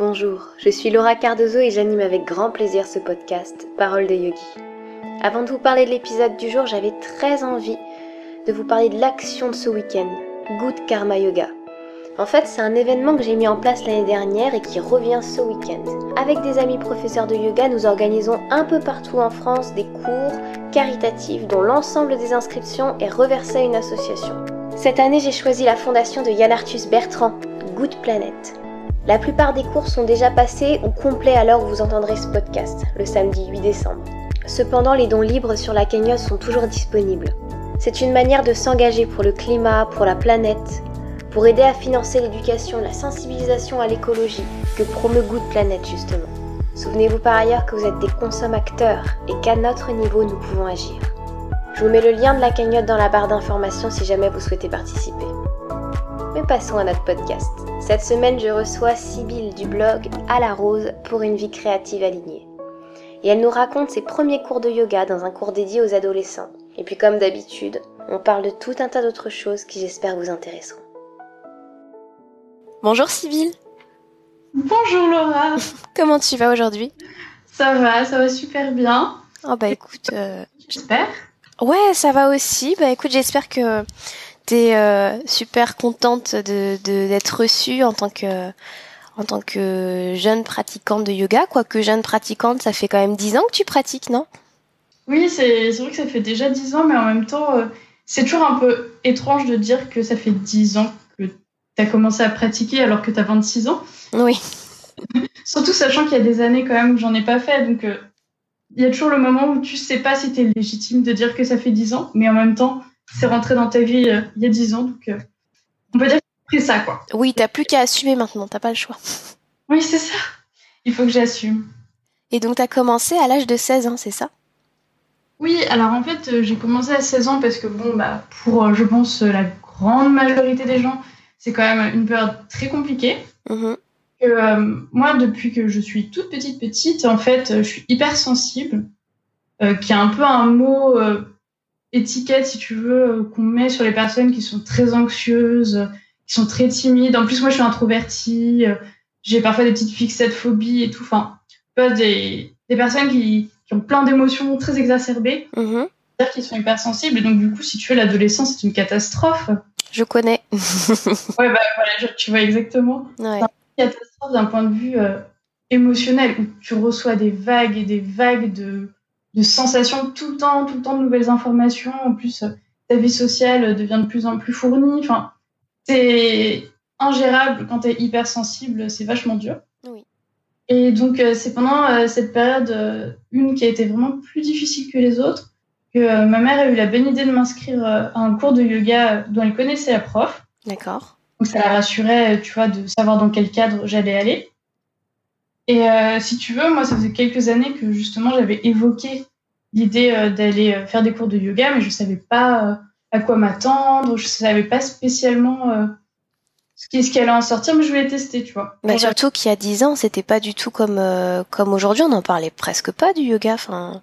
Bonjour, je suis Laura Cardozo et j'anime avec grand plaisir ce podcast Parole de Yogi. Avant de vous parler de l'épisode du jour, j'avais très envie de vous parler de l'action de ce week-end, Good Karma Yoga. En fait, c'est un événement que j'ai mis en place l'année dernière et qui revient ce week-end. Avec des amis professeurs de yoga, nous organisons un peu partout en France des cours caritatifs dont l'ensemble des inscriptions est reversé à une association. Cette année, j'ai choisi la fondation de Yann Arthus Bertrand, Good Planet. La plupart des cours sont déjà passés ou complets à l'heure où vous entendrez ce podcast, le samedi 8 décembre. Cependant, les dons libres sur la cagnotte sont toujours disponibles. C'est une manière de s'engager pour le climat, pour la planète, pour aider à financer l'éducation, la sensibilisation à l'écologie que promeut Good Planet justement. Souvenez-vous par ailleurs que vous êtes des consommateurs et qu'à notre niveau nous pouvons agir. Je vous mets le lien de la cagnotte dans la barre d'informations si jamais vous souhaitez participer. Mais passons à notre podcast. Cette semaine, je reçois Sybille du blog À la Rose pour une vie créative alignée. Et elle nous raconte ses premiers cours de yoga dans un cours dédié aux adolescents. Et puis comme d'habitude, on parle de tout un tas d'autres choses qui j'espère vous intéresseront. Bonjour Sybille. Bonjour Laura. Comment tu vas aujourd'hui? Ça va, ça va super bien. Oh bah écoute, euh, j'espère. Ouais, ça va aussi. Bah écoute, j'espère que t'es euh, super contente de d'être reçue en tant que en tant que jeune pratiquante de yoga, quoique jeune pratiquante, ça fait quand même dix ans que tu pratiques, non? Oui, c'est vrai que ça fait déjà dix ans, mais en même temps, euh, c'est toujours un peu étrange de dire que ça fait dix ans que tu as commencé à pratiquer alors que tu as 26 ans. Oui. Surtout sachant qu'il y a des années quand même que j'en ai pas fait, donc euh, il y a toujours le moment où tu sais pas si tu es légitime de dire que ça fait dix ans, mais en même temps, c'est rentré dans ta vie euh, il y a dix ans, donc on peut dire c'est ça, quoi. Oui, t'as plus qu'à assumer maintenant, t'as pas le choix. Oui, c'est ça. Il faut que j'assume. Et donc, t'as commencé à l'âge de 16 ans, c'est ça? Oui, alors en fait, euh, j'ai commencé à 16 ans parce que, bon, bah, pour, euh, je pense, la grande majorité des gens, c'est quand même une période très compliquée. Mhm. Euh, moi, depuis que je suis toute petite, petite, en fait, je suis hyper sensible, qui est un peu un mot étiquette, si tu veux, qu'on met sur les personnes qui sont très anxieuses, qui sont très timides. En plus, moi, je suis introvertie. Euh, j'ai parfois des petites fixettes phobies et tout. Enfin, pas des, des personnes qui, qui ont plein d'émotions très exacerbées. Mhm. C'est-à-dire qu'ils sont hypersensibles. Et donc, du coup, si tu veux, l'adolescence, c'est une catastrophe. Je connais. ouais, bah voilà, tu vois exactement. Ouais. C'est une catastrophe d'un point de vue euh, émotionnel où tu reçois des vagues et des vagues de, de sensations tout le temps, tout le temps de nouvelles informations. En plus, euh, ta vie sociale devient de plus en plus fournie. Enfin, c'est ingérable quand tu es hypersensible, c'est vachement dur. Oui. Et donc, euh, c'est pendant euh, cette période, euh, une qui a été vraiment plus difficile que les autres, que ma mère a eu la bonne idée de m'inscrire à un cours de yoga dont elle connaissait la prof. D'accord. Donc, ça la rassurait, tu vois, de savoir dans quel cadre j'allais aller. Et si tu veux, moi, ça faisait quelques années que justement, j'avais évoqué l'idée d'aller faire des cours de yoga, mais je savais pas à quoi m'attendre. Je savais pas spécialement euh, ce qui ce allait en sortir, mais je voulais tester, tu vois. Bah, surtout qu'il y a 10 ans, c'était pas du tout comme euh, comme aujourd'hui. On n'en parlait presque pas du yoga. Enfin.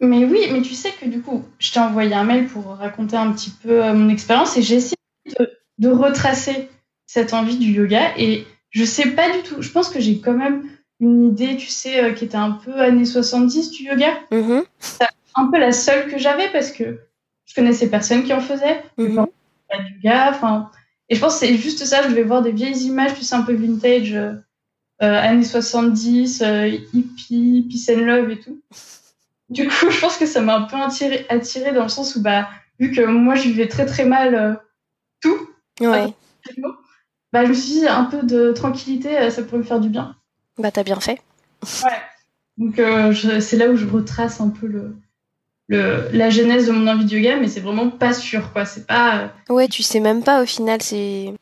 Mais oui, mais tu sais que du coup, je t'ai envoyé un mail pour raconter un petit peu euh, mon expérience et j'ai essayé de, de, retracer cette envie du yoga et je sais pas du tout. Je pense que j'ai quand même une idée, tu sais, qui était un peu années 70 du yoga. Mm-hmm. C'est un peu la seule que j'avais parce que je connaissais personne qui en faisait. Mhm. Pas gars. Enfin, et je pense que c'est juste ça. Je devais voir des vieilles images, tu sais, un peu vintage, euh, euh années 70, euh, hippie, peace and love et tout. Du coup, je pense que ça m'a un peu attiré, attiré dans le sens où, bah, vu que moi, je vivais très très mal euh, tout. Ouais. bah, je me suis dit, un peu de tranquillité, euh, ça pourrait me faire du bien. Bah, t'as bien fait. Ouais. Donc, c'est là où je retrace un peu le, la genèse de mon envie de yoga, mais c'est vraiment pas sûr, quoi. C'est pas. Euh, ouais, tu sais même pas au final, c'est.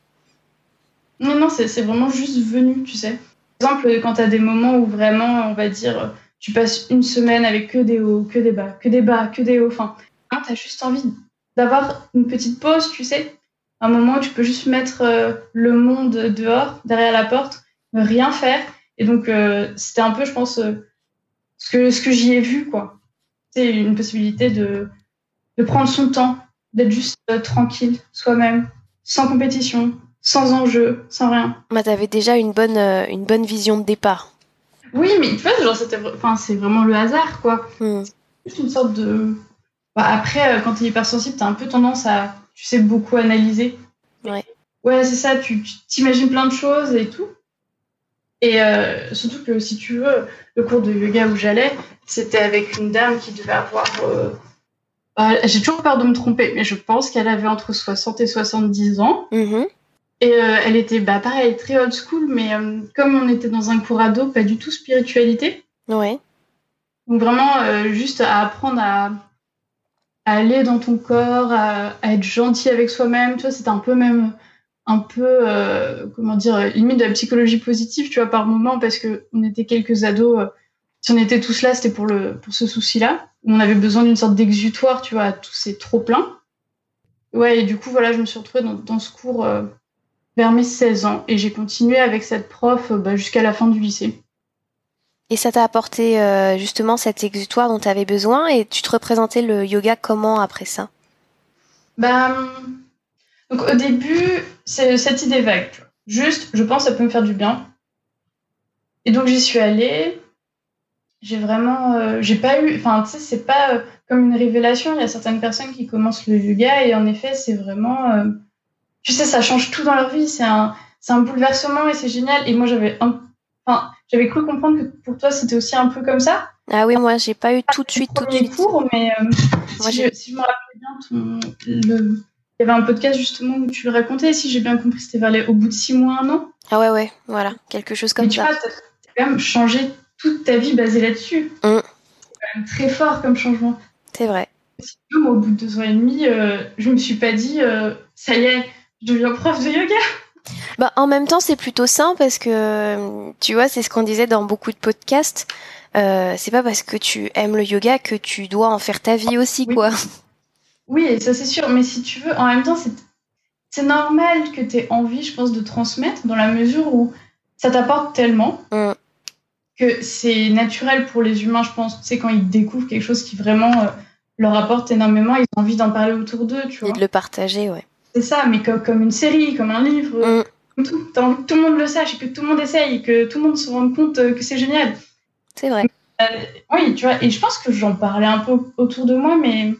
Non, non, c'est vraiment juste venu, tu sais. Par exemple, quand t'as des moments où vraiment, on va dire, tu passes une semaine avec que des hauts, que des bas, que des bas, que des hauts, enfin, t'as juste envie d'avoir une petite pause, tu sais. Un moment où tu peux juste mettre euh, le monde dehors, derrière la porte, ne rien faire. Et donc, euh, c'était un peu, je pense, ce que, ce que j'y ai vu, quoi c'est une possibilité de, de prendre son temps, d'être juste euh, tranquille, soi-même, sans compétition, sans enjeu, sans rien. Bah, t'avais déjà une bonne, euh, une bonne vision de départ. Oui, mais tu vois, genre, c'était, enfin, c'est vraiment le hasard, quoi. Hmm. Juste une sorte de. Bah, après, euh, quand t'es hypersensible, t'as un peu tendance à, tu sais, beaucoup analyser. Ouais. Ouais, c'est ça, tu tu t'imagines plein de choses et tout. Et euh, surtout que, si tu veux, le cours de yoga où j'allais, c'était avec une dame qui devait avoir. euh, bah, J'ai toujours peur de me tromper, mais je pense qu'elle avait entre 60 et 70 ans. Mhm. Et euh, elle était, bah, pareil, très old school, mais comme on était dans un cours ado, pas du tout spiritualité. Ouais. Donc vraiment, juste à apprendre à, à aller dans ton corps, à, à être gentil avec soi-même. Tu vois, c'était un peu même, un peu, euh, comment dire, limite de la psychologie positive, tu vois, par moment, parce que on était quelques ados. euh, si on était tous là, c'était pour le, pour ce souci-là. On avait besoin d'une sorte d'exutoire, tu vois, à tous ces trop pleins. Ouais, et du coup, voilà, je me suis retrouvée dans, dans ce cours euh, vers mes 16 ans, et j'ai continué avec cette prof bah, jusqu'à la fin du lycée. Et ça t'a apporté euh, justement cet exutoire dont tu avais besoin? Et tu te représentais le yoga comment après ça? Bah, donc au début, c'est cette idée vague. Juste, je pense que ça peut me faire du bien. Et donc j'y suis allée. J'ai vraiment, euh, j'ai pas eu, enfin tu sais, c'est pas euh, comme une révélation. Il y a certaines personnes qui commencent le yoga et en effet, c'est vraiment, euh, tu sais, ça change tout dans leur vie. C'est un, c'est un bouleversement et c'est génial. Et moi, j'avais enfin, j'avais cru comprendre que pour toi, c'était aussi un peu comme ça. Ah oui, moi j'ai pas eu tout de suite, tout de suite. cours, mais Moi, si, j'ai- je, si je me rappelle bien, ton, le... il y avait un podcast justement où tu le racontais. Si j'ai bien compris, c'était vers les... au bout de six mois, un an. Ah ouais, ouais, voilà, quelque chose Mais comme tu ça. vois, t'as t'as quand même changé toute ta vie basée là-dessus. Mm. C'est quand même très fort comme changement. C'est vrai. Moi, au bout de deux ans et demi, euh, je me suis pas dit, euh, ça y est, je deviens prof de yoga. Bah, en même temps, c'est plutôt sain parce que, euh, tu vois, c'est ce qu'on disait dans beaucoup de podcasts. Euh, c'est pas parce que tu aimes le yoga que tu dois en faire ta vie aussi, Oui. quoi. Oui, et ça c'est sûr, mais si tu veux, en même temps, c'est normal que tu aies envie, je pense, de transmettre dans la mesure où ça t'apporte tellement Mm. que c'est naturel pour les humains, je pense, tu sais, quand ils découvrent quelque chose qui vraiment euh, leur apporte énormément, ils ont envie d'en parler autour d'eux, tu Et vois. de le partager, ouais. C'est ça, mais comme, comme une série, comme un livre, Mm. comme tout. T'as envie que tout le monde le sache et que tout le monde essaye et que tout le monde se rende compte euh, que c'est génial. C'est vrai. Oui, tu vois, et je pense que j'en parlais un peu autour de moi, mais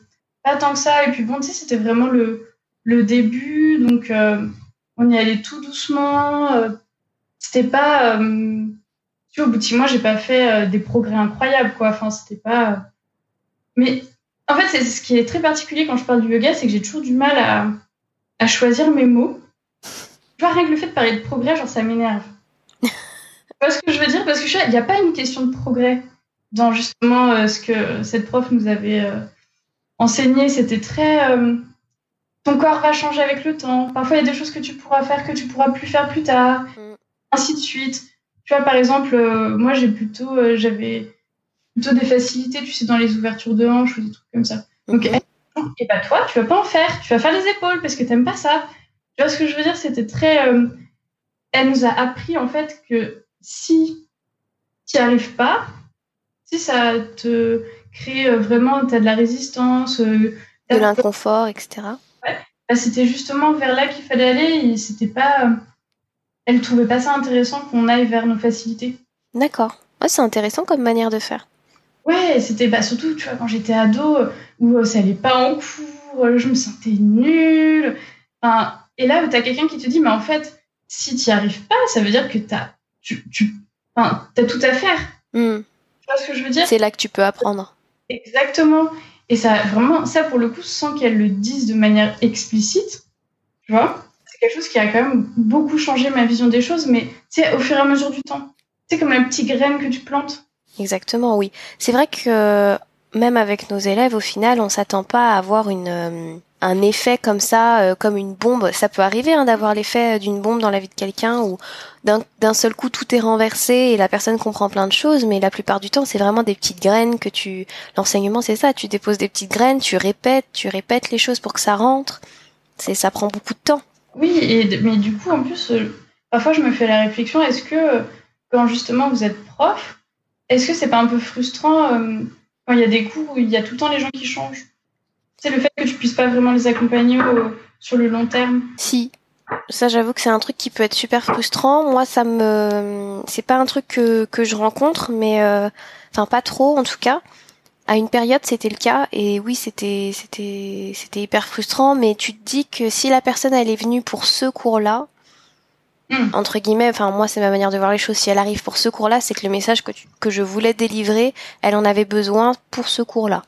pas tant que ça. Et puis bon, tu sais, c'était vraiment le, le début, donc euh, on y allait tout doucement. euh, c'était pas. euh, tu vois, au bout de six mois, j'ai pas fait des progrès incroyables, quoi. Enfin, c'était pas. Mais en fait, c'est ce qui est très particulier quand je parle du yoga, c'est que j'ai toujours du mal à, à choisir mes mots. Tu vois, rien que le fait de parler de progrès, genre, ça m'énerve. tu vois ce que je veux dire? Parce que il n'y a pas une question de progrès dans justement ce que cette prof nous avait enseigné. C'était très. euh, ton corps va changer avec le temps. Parfois, il y a des choses que tu pourras faire que tu pourras plus faire plus tard. Mm. Ainsi de suite. Tu vois, par exemple, euh, moi, j'ai plutôt. euh, J'avais plutôt des facilités, tu sais, dans les ouvertures de hanches ou des trucs comme ça. Donc, Mhm. et bah, toi, tu vas pas en faire. Tu vas faire les épaules parce que t'aimes pas ça. Tu vois ce que je veux dire? C'était très. Elle nous a appris, en fait, que si tu n'y arrives pas, si ça te crée euh, vraiment, tu as de la résistance, euh, De l'inconfort, etc. bah, c'était justement vers là qu'il fallait aller et c'était pas. euh, Elle trouvait pas ça intéressant qu'on aille vers nos facilités. D'accord. Ouais, c'est intéressant comme manière de faire. Ouais, c'était bah, surtout, tu vois, quand j'étais ado, où ça allait pas en cours, je me sentais nulle. Enfin, et là, tu as quelqu'un qui te dit, mais en fait, si tu n'y arrives pas, ça veut dire que t'as, tu, tu, enfin, t'as tout à faire. Hmm. Tu vois ce que je veux dire? C'est là que tu peux apprendre. Exactement. Et ça, vraiment, ça pour le coup, sans qu'elle le dise de manière explicite, tu vois, c'est quelque chose qui a quand même beaucoup changé ma vision des choses, mais tu sais, au fur et à mesure du temps. C'est comme la petite graine que tu plantes. Exactement, oui. C'est vrai que même avec nos élèves, au final, on s'attend pas à avoir une, euh, un effet comme ça, euh, comme une bombe. Ça peut arriver hein, d'avoir l'effet d'une bombe dans la vie de quelqu'un où d'un seul coup tout est renversé et la personne comprend plein de choses, mais la plupart du temps, c'est vraiment des petites graines que tu. L'enseignement, c'est ça. Tu déposes des petites graines, tu répètes, tu répètes les choses pour que ça rentre. C'est, ça prend beaucoup de temps. Oui, et, mais du coup, en plus, euh, parfois je me fais la réflexion, est-ce que euh, quand justement vous êtes prof, est-ce que c'est pas un peu frustrant euh, quand il y a des cours où il y a tout le temps les gens qui changent? C'est le fait que tu puisses pas vraiment les accompagner au- sur le long terme. Si, Ça, j'avoue que c'est un truc qui peut être super frustrant. Moi, ça me, c'est pas un truc que, que je rencontre, mais euh, enfin pas trop en tout cas. À une période, c'était le cas, et oui, c'était c'était c'était hyper frustrant. Mais tu te dis que si la personne elle est venue pour ce cours-là, Hmm. entre guillemets, enfin moi c'est ma manière de voir les choses. Si elle arrive pour ce cours-là, c'est que le message que tu, que je voulais délivrer, elle en avait besoin pour ce cours-là.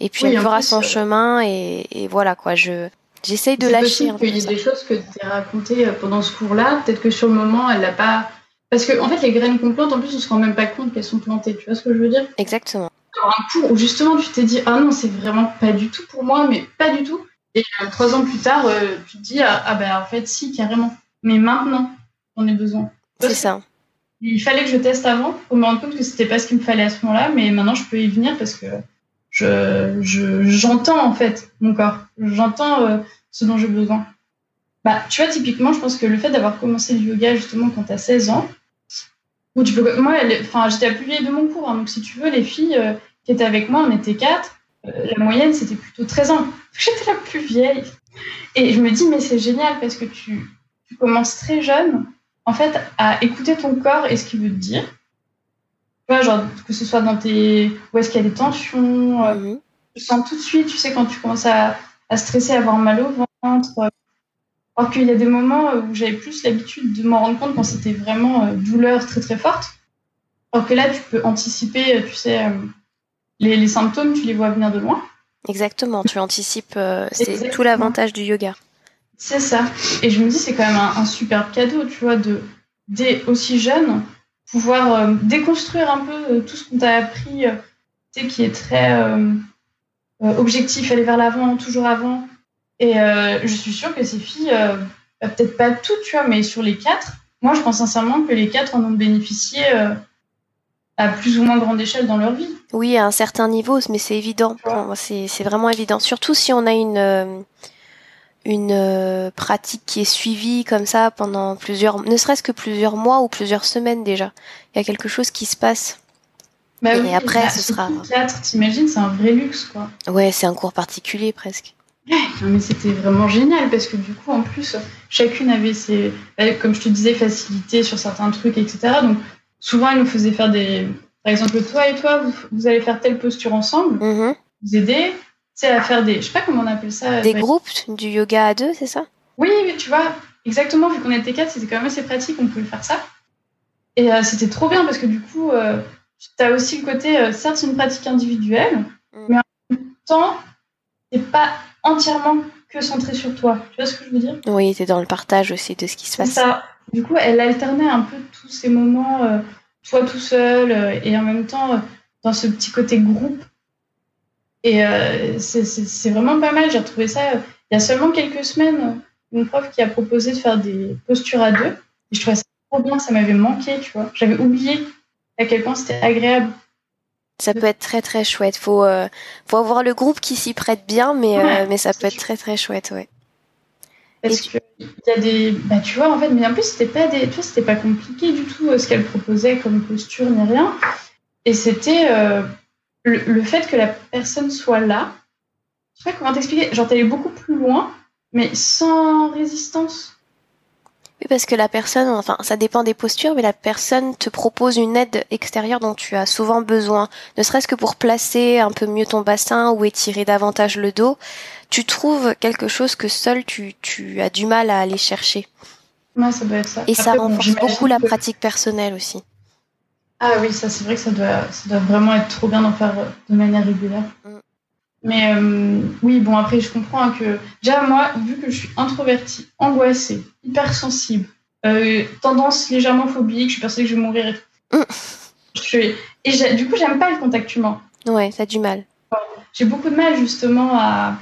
Et puis Oui, elle fera plus, son euh, chemin et, et voilà quoi. Je j'essaye de lâcher un peu qu'il y ça. des choses que tu as racontées euh, pendant ce cours-là. Peut-être que sur le moment, elle l'a pas. Parce que, en fait, les graines qu'on plante, en plus, on se rend même pas compte qu'elles sont plantées. Tu vois ce que je veux dire? Exactement. un cours où justement tu t'es dit ah non c'est vraiment pas du tout pour moi mais pas du tout et euh, trois ans plus tard euh, tu te dis ah, ah ben en fait si carrément mais maintenant j'en ai besoin C'est ça. il fallait que je teste avant pour me rendre compte que c'était pas ce qu'il me fallait à ce moment-là mais maintenant je peux y venir parce que je je- j'entends en fait mon corps. J'entends euh, ce dont j'ai besoin. Bah tu vois typiquement je pense que le fait d'avoir commencé le yoga justement quand t'as 16 ans où tu peux moi enfin j'étais vieille de mon cours hein, donc si tu veux les filles euh, qui étaient avec moi on était quatre Euh, la moyenne c'était plutôt 13 ans. J'étais la plus vieille. Et je me dis mais c'est génial parce que tu tu commences très jeune en fait à écouter ton corps et ce qu'il veut te dire. tu vois genre que ce soit dans tes où est-ce qu'il y a des tensions euh, Mhm. tu sens tout de suite, tu sais, quand tu commences à, à stresser, à avoir mal au ventre. euh, Alors qu'il y a des moments où j'avais plus l'habitude de m'en rendre compte quand c'était vraiment euh, douleur très très forte. Alors que là, tu peux anticiper, euh, tu sais, euh, les, les symptômes, tu les vois venir de loin. Exactement. Tu anticipes. euh, c'est tout l'avantage du yoga. C'est ça. Et je me dis, c'est quand même un, un superbe cadeau, tu vois, de dès aussi jeune, pouvoir euh, déconstruire un peu euh, tout ce qu'on t'a appris, euh, tu sais, qui est très objectif, aller vers l'avant, toujours avant. Et je suis sûre que ces filles, bah, peut-être pas toutes, tu vois, mais sur les quatre, moi, je pense sincèrement que les quatre en ont bénéficié à plus ou moins grande échelle dans leur vie. Oui, à un certain niveau, mais c'est évident. C'est vraiment évident. Surtout si on a une une euh, pratique qui est suivie comme ça pendant plusieurs, ne serait-ce que plusieurs mois ou plusieurs semaines déjà. Il y a quelque chose qui se passe. Bah Et oui, après, bah, ce sera- quatre, t'imagines, c'est un vrai luxe, quoi. Ouais, c'est un cours particulier presque. Non, mais c'était vraiment génial parce que du coup, en plus, chacune avait ses, comme je te disais, facilités sur certains trucs, etc. Donc, souvent, elle nous faisait faire des. Par exemple, toi et toi, vous, vous allez faire telle posture ensemble, Mhm. vous aider, tu sais, à faire des. Je sais pas comment on appelle ça. Des groupes, du yoga à deux, c'est ça? Oui, oui, tu vois, exactement, vu qu'on était quatre, c'était quand même assez pratique, on pouvait faire ça. Et euh, c'était trop bien parce que du coup, euh, tu as aussi le côté, euh, certes, c'est une pratique individuelle, Mm. mais en même temps, c'est pas entièrement que centré sur toi. Tu vois ce que je veux dire? Oui, t'es dans le partage aussi de ce qui se C'est passe. ça. Du coup, elle alternait un peu tous ces moments, euh, toi tout seul, euh, et en même temps dans ce petit côté groupe. Et euh, c'est- vraiment pas mal. J'ai retrouvé ça euh, il y a seulement quelques semaines. euh, Une prof qui a proposé de faire des postures à deux. Et je trouvais ça trop bien. Ça m'avait manqué, tu vois. J'avais oublié à quel point c'était agréable. Ça peut être très très chouette. Faut euh, faut avoir le groupe qui s'y prête bien, mais Ouais, mais ça peut être très très chouette, ouais. Parce Et que il y a des. Bah, tu vois, en fait, mais en plus, c'était pas des. Tu vois, c'était pas compliqué du tout ce qu'elle proposait comme posture ni rien. Et c'était le, le fait que la personne soit là. Je sais pas comment t'expliquer. Genre, t'allais beaucoup plus loin, mais sans résistance. Oui, parce que la personne, enfin, ça dépend des postures, mais la personne te propose une aide extérieure dont tu as souvent besoin, ne serait-ce que pour placer un peu mieux ton bassin ou étirer davantage le dos. Tu trouves quelque chose que seul tu, tu as du mal à aller chercher. Ouais, ça doit être ça. Et ça Après, renforce beaucoup la que- pratique personnelle aussi. Ah oui, ça c'est vrai que ça doit, ça doit vraiment être trop bien d'en faire euh, de manière régulière. Mm. Mais euh, oui, bon après je comprends hein, que déjà moi, vu que je suis introvertie, angoissée, hypersensible, euh, tendance légèrement phobique, je suis persuadée que je vais mourir. Et, tout. Mm. Je suis- et du coup j'aime pas le contact humain. Ouais, t'as du mal. J'ai beaucoup de mal justement à,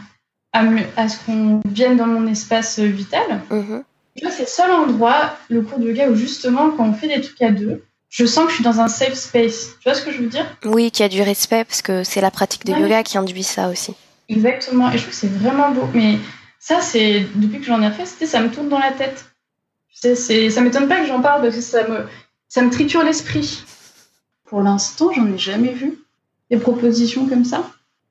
à, me- à ce qu'on vienne dans mon espace euh, vital. Mhm. Vois, c'est le seul endroit, le cours de yoga, où justement quand on fait des trucs à deux, je sens que je suis dans un safe space. Tu vois ce que je veux dire? Oui, qui a du respect, parce que c'est la pratique de Ouais. yoga qui induit ça aussi. Exactement. Et je trouve que c'est vraiment beau. Mais ça, c'est depuis que j'en ai fait, ça me tourne dans la tête. Sais, c'est ça m'étonne pas que j'en parle parce que ça me ça me triture l'esprit. Pour l'instant, j'en ai jamais vu des propositions comme ça.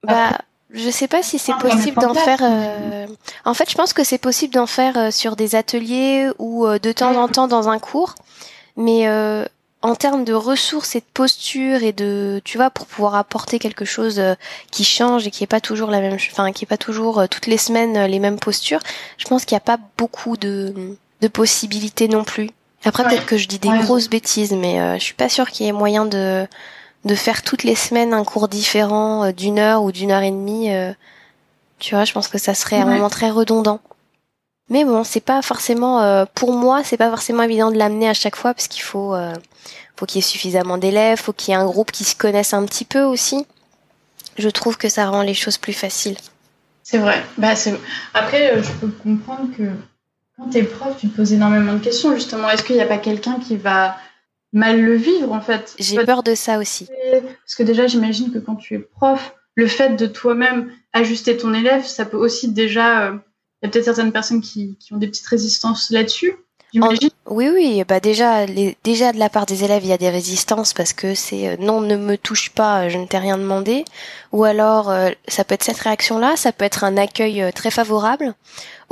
Bah, Je sais pas si c'est possible d'en faire. Euh, en fait, je pense que c'est possible d'en faire euh, sur des ateliers ou euh, de temps en temps dans un cours, mais en termes de ressources et de posture et de, tu vois, pour pouvoir apporter quelque chose qui change et qui est pas toujours la même, enfin, qui est pas toujours toutes les semaines les mêmes postures, je pense qu'il n'y a pas beaucoup de, de possibilités non plus. Après, peut-être que je dis des grosses bêtises, mais je suis pas sûre qu'il y ait moyen de de faire toutes les semaines un cours différent euh, d'une heure ou d'une heure et demie, euh, tu vois, je pense que ça serait un moment très redondant. Mais bon, c'est pas forcément, euh, pour moi, c'est pas forcément évident de l'amener à chaque fois parce qu'il faut, faut qu'il y ait suffisamment d'élèves, faut qu'il y ait un groupe qui se connaisse un petit peu aussi. Je trouve que ça rend les choses plus faciles. C'est vrai. Bah, Après, je peux comprendre que quand t'es prof, tu te poses énormément de questions. Justement, est-ce qu'il n'y a pas quelqu'un qui va mal le vivre en fait? J'ai peur de ça aussi. Parce que déjà, j'imagine que quand tu es prof, le fait de toi-même ajuster ton élève, ça peut aussi déjà. Euh, il y a peut-être certaines personnes qui, qui, ont des petites résistances là-dessus. Oui, oui, bah déjà, les, déjà de la part des élèves, il y a des résistances parce que c'est euh, non, ne me touche pas, je ne t'ai rien demandé. Ou alors, euh, ça peut être cette réaction-là, ça peut être un accueil très favorable.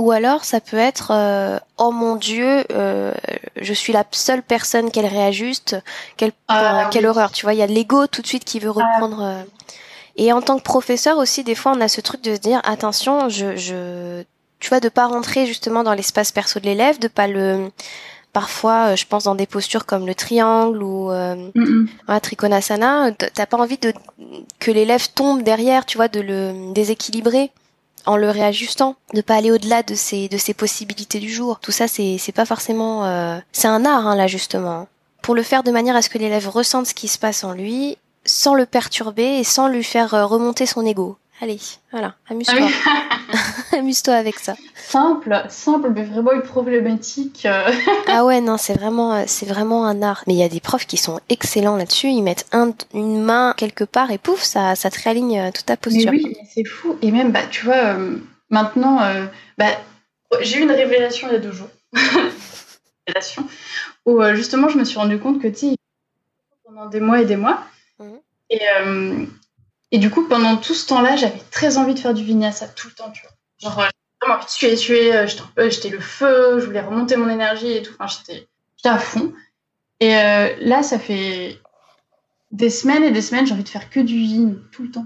Ou alors ça peut être euh, oh mon dieu, euh, je suis la seule personne qu'elle réajuste, quelle, ah, quelle horreur, tu vois, il y a l'ego tout de suite qui veut ah. reprendre. Euh. Et en tant que professeur aussi, des fois on a ce truc de se dire attention, je, je tu vois, de pas rentrer justement dans l'espace perso de l'élève, de pas le parfois je pense dans des postures comme le triangle ou euh, trikonasana t'as pas envie de que l'élève tombe derrière tu vois de le déséquilibrer en le réajustant, de pas aller au-delà de ses de ses possibilités du jour. Tout ça, c'est c'est pas forcément euh, c'est un art hein, l'ajustement. Pour le faire de manière à ce que l'élève ressente ce qui se passe en lui, sans le perturber et sans lui faire euh, remonter son ego. Allez, voilà, amuse-toi. Ah amuse-toi avec ça. Simple, simple, mais vraiment une problématique. Euh. ah ouais, non, c'est vraiment, euh, c'est vraiment un art. Mais il y a des profs qui sont excellents là-dessus. Ils mettent un, une main quelque part et pouf, ça, ça te réaligne euh, toute ta posture. Mais oui, c'est fou. Et même, bah, tu vois, maintenant, bah, j'ai eu une révélation il y a deux jours. révélation. Où justement, je me suis rendu compte que, tu sais, pendant des mois et des mois. Mmh. Et et du coup, pendant tout ce temps-là, j'avais très envie de faire du vinyasa tout le temps, tu vois. Genre, euh, j'avais vraiment envie de suer, suer, euh, euh, j'étais le feu, je voulais remonter mon énergie et tout. Enfin, j'étais à fond. Et là, ça fait des semaines et des semaines, j'ai envie de faire que du yin tout le temps.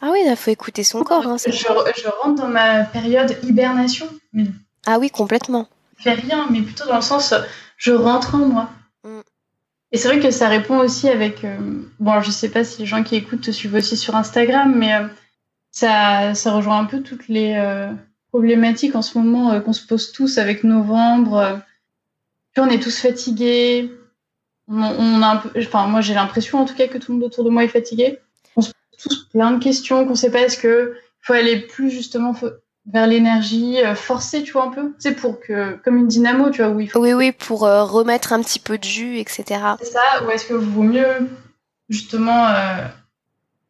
Ah oui, il faut écouter son corps. Hein, je, je, rentre dans ma période hibernation. Ah oui, complètement. Je fais rien, mais plutôt dans le sens, je rentre en moi. Et c'est vrai que ça répond aussi avec. Euh, bon, je sais pas si les gens qui écoutent te suivent aussi sur Instagram, mais euh, ça, ça rejoint un peu toutes les euh, problématiques en ce moment qu'on se pose tous avec novembre. On est tous fatigués. On, on a un peu, enfin, moi j'ai l'impression en tout cas que tout le monde autour de moi est fatigué. On se pose tous plein de questions, qu'on sait pas est-ce que faut aller plus justement vers l'énergie euh, forcée, tu vois, un peu. C'est pour que, comme une dynamo, tu vois, où il faut. Oui, oui, pour euh, remettre un petit peu de jus, etc. C'est ça, ou est-ce que vaut mieux, justement, euh,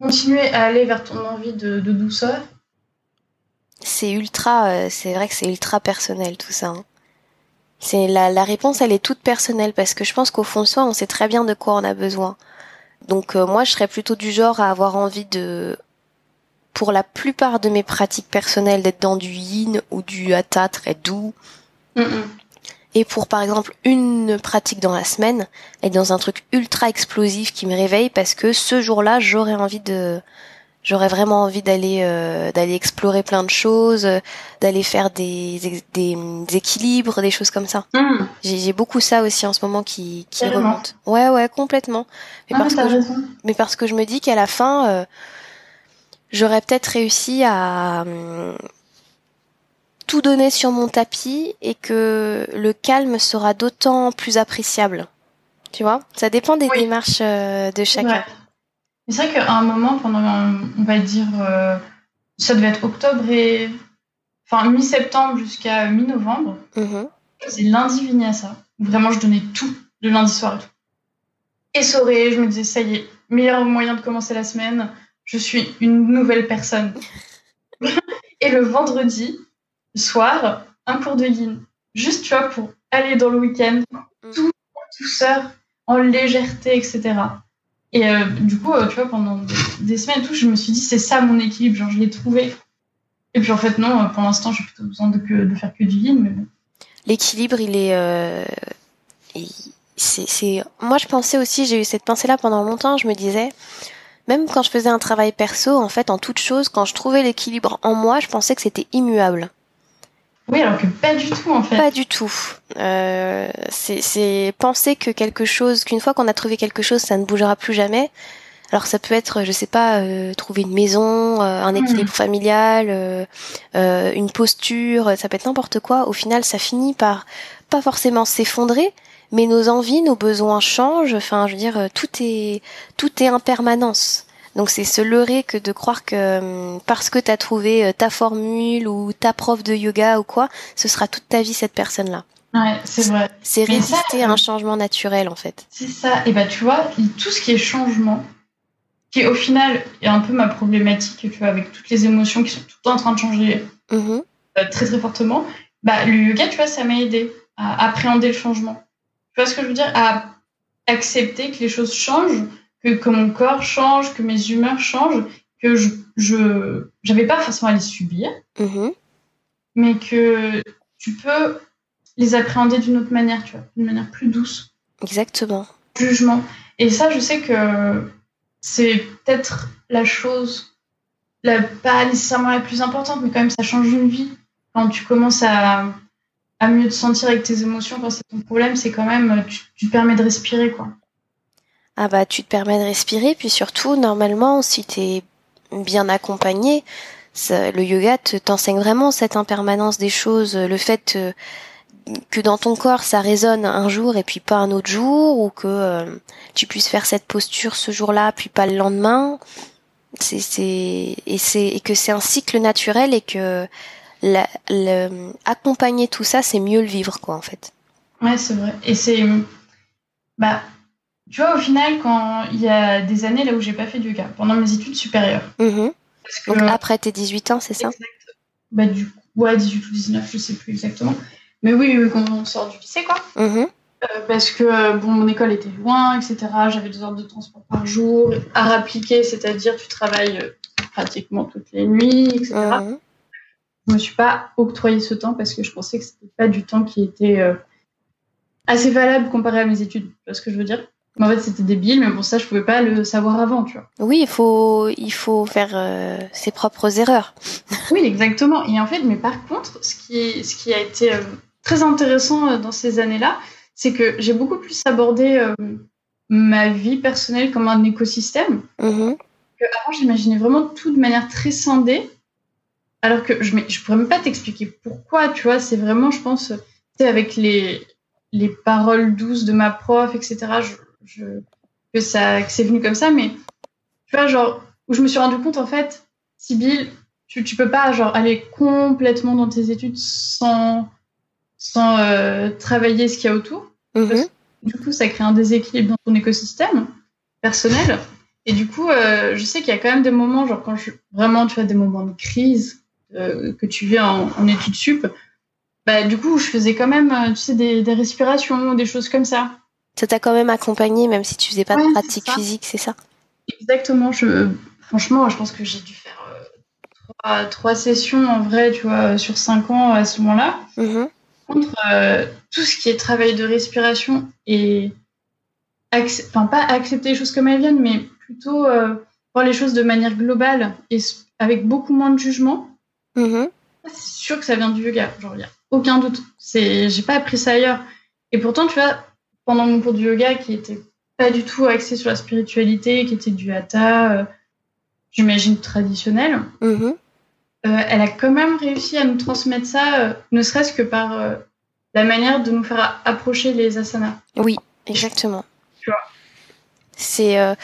continuer à aller vers ton envie de, douceur? C'est ultra, c'est vrai que c'est ultra personnel tout ça. Hein. C'est la, la réponse, elle est toute personnelle parce que je pense qu'au fond de soi, on sait très bien de quoi on a besoin. Donc moi, je serais plutôt du genre à avoir envie de pour la plupart de mes pratiques personnelles d'être dans du yin ou du hatha très doux. Et pour par exemple une pratique dans la semaine, être dans un truc ultra explosif qui me réveille parce que ce jour-là j'aurais envie de, j'aurais vraiment envie d'aller euh, d'aller explorer plein de choses, d'aller faire des, des, équilibres, des choses comme ça. Mm. J'ai beaucoup ça aussi en ce moment qui, qui remonte. Ouais ouais complètement. Mais ah, parce que je, mais parce que je me dis qu'à la fin euh, j'aurais peut-être réussi à hum, tout donner sur mon tapis et que le calme sera d'autant plus appréciable. Tu vois? Ça dépend des démarches euh, de chacun. C'est vrai qu'à un moment, pendant, on va dire, euh, ça devait être octobre et. Enfin, mi-septembre jusqu'à mi-novembre, je faisais lundi vinyasa. Vraiment, je donnais tout le lundi soir et tout. Et soirée, je me disais, ça y est, meilleur moyen de commencer la semaine je suis une nouvelle personne. et le vendredi soir, un cours de yin. Juste, tu vois, pour aller dans le week-end, mm. tout en douceur, en légèreté, etc. Et du coup, tu vois, pendant des, semaines tout, je me suis dit, c'est ça mon équilibre, genre je l'ai trouvé. Et puis en fait, non, pour l'instant, j'ai plutôt besoin de, de faire que du yin, mais bon. L'équilibre, il est. c'est, Moi, je pensais aussi, j'ai eu cette pensée-là pendant longtemps, je me disais, même quand je faisais un travail perso, en fait, en toute chose, quand je trouvais l'équilibre en moi, je pensais que c'était immuable. Oui, alors que pas du tout, en fait. Pas du tout. Euh, c'est penser que quelque chose, qu'une fois qu'on a trouvé quelque chose, ça ne bougera plus jamais. Alors ça peut être, je sais pas, euh, trouver une maison, euh, un équilibre hmm. familial, euh, une posture, ça peut être n'importe quoi. Au final, ça finit par pas forcément s'effondrer, mais nos envies, nos besoins changent. Enfin, je veux dire, euh, tout est tout est en permanence. Donc c'est se leurrer que de croire que hum, parce que tu as trouvé euh, ta formule ou ta prof de yoga ou quoi, ce sera toute ta vie cette personne-là. Ouais, c'est vrai. C'est résister à un changement naturel en fait. C'est ça. Et bah tu vois, tout ce qui est changement, qui au final est un peu ma problématique, tu vois, avec toutes les émotions qui sont tout le temps en train de changer mm-hmm. euh, très très fortement, bah le yoga, tu vois, ça m'a aidé à appréhender le changement vois ce que je veux dire? À accepter que les choses changent, que, que mon corps change, que mes humeurs changent, que je je j'avais pas forcément à les subir, mm-hmm. mais que tu peux les appréhender d'une autre manière, tu vois, d'une manière plus douce. Exactement. Jugement. Et ça, je sais que c'est peut-être la chose, la, pas nécessairement la plus importante, mais quand même, ça change une vie. Quand tu commences à, à mieux te sentir avec tes émotions quand c'est ton problème, c'est quand même, tu, te permets de respirer, quoi. Ah bah, tu te permets de respirer, puis surtout, normalement, si tu es bien accompagné, le yoga t'enseigne vraiment cette impermanence des choses, le fait euh, que dans ton corps ça résonne un jour et puis pas un autre jour, ou que euh, tu puisses faire cette posture ce jour-là puis pas le lendemain. C'est, et et que c'est un cycle naturel et que la, accompagner tout ça, c'est mieux le vivre, quoi, en fait. Ouais, c'est vrai. Et c'est. Bah, tu vois, au final, quand il y a des années là où j'ai pas fait de yoga, pendant mes études supérieures. Mm-hmm. Donc après tes 18 ans, c'est ça? Bah, du coup, ouais, 18 ou 19, je sais plus exactement. Mais oui, quand on sort du lycée, quoi. Mm-hmm. Euh, parce que euh, bon, mon école était loin, etc. J'avais deux heures de transport par jour à rappliquer, c'est-à-dire tu travailles euh, pratiquement toutes les nuits, etc je me suis pas octroyé ce temps parce que je pensais que c'était pas du temps qui était euh, assez valable comparé à mes études. Tu vois ce que je veux dire? En fait, c'était débile, mais pour ça, je pouvais pas le savoir avant, tu vois. Oui, il faut, il faut faire euh, ses propres erreurs. oui, exactement. Et en fait, mais par contre, ce qui, ce qui a été euh, très intéressant dans ces années-là, c'est que j'ai beaucoup plus abordé ma vie personnelle comme un écosystème. Mm-hmm. avant, j'imaginais vraiment tout de manière très scindée alors que je ne pourrais même pas t'expliquer pourquoi, tu vois, c'est vraiment, je pense, avec les, les paroles douces de ma prof, etc., je, que, ça, que c'est venu comme ça, mais tu vois, genre, où je me suis rendu compte, en fait, Sybille, tu, tu peux pas, genre, aller complètement dans tes études sans, sans euh, travailler ce qu'il y a autour. Mm-hmm. du coup, ça crée un déséquilibre dans ton écosystème personnel. Et du coup, euh, je sais qu'il y a quand même des moments, genre quand je vraiment, tu vois, des moments de crise, euh, que tu vis en, études sup, bah, du coup, je faisais quand même, euh, tu sais, des, des respirations, des choses comme ça. Ça t'a quand même accompagné, même si tu faisais pas de pratique physique, c'est ça? Exactement. Je, franchement, je pense que j'ai dû faire euh, trois, sessions en vrai, tu vois, sur cinq ans à ce moment-là. Mm-hmm. Contre tout ce qui est travail de respiration et enfin pas accepter les choses comme elles viennent, mais plutôt voir les choses de manière globale et avec beaucoup moins de jugement. Mm-hmm. C'est sûr que ça vient du yoga, genre il a aucun doute. C'est, j'ai pas appris ça ailleurs. Et pourtant, tu vois, pendant mon cours de yoga qui était pas du tout axé sur la spiritualité, qui était du hatha, euh, j'imagine traditionnel, mm-hmm. euh, elle a quand même réussi à nous transmettre ça, euh, ne serait-ce que par la manière de nous faire approcher les asanas. Oui, exactement. Tu vois. C'est euh,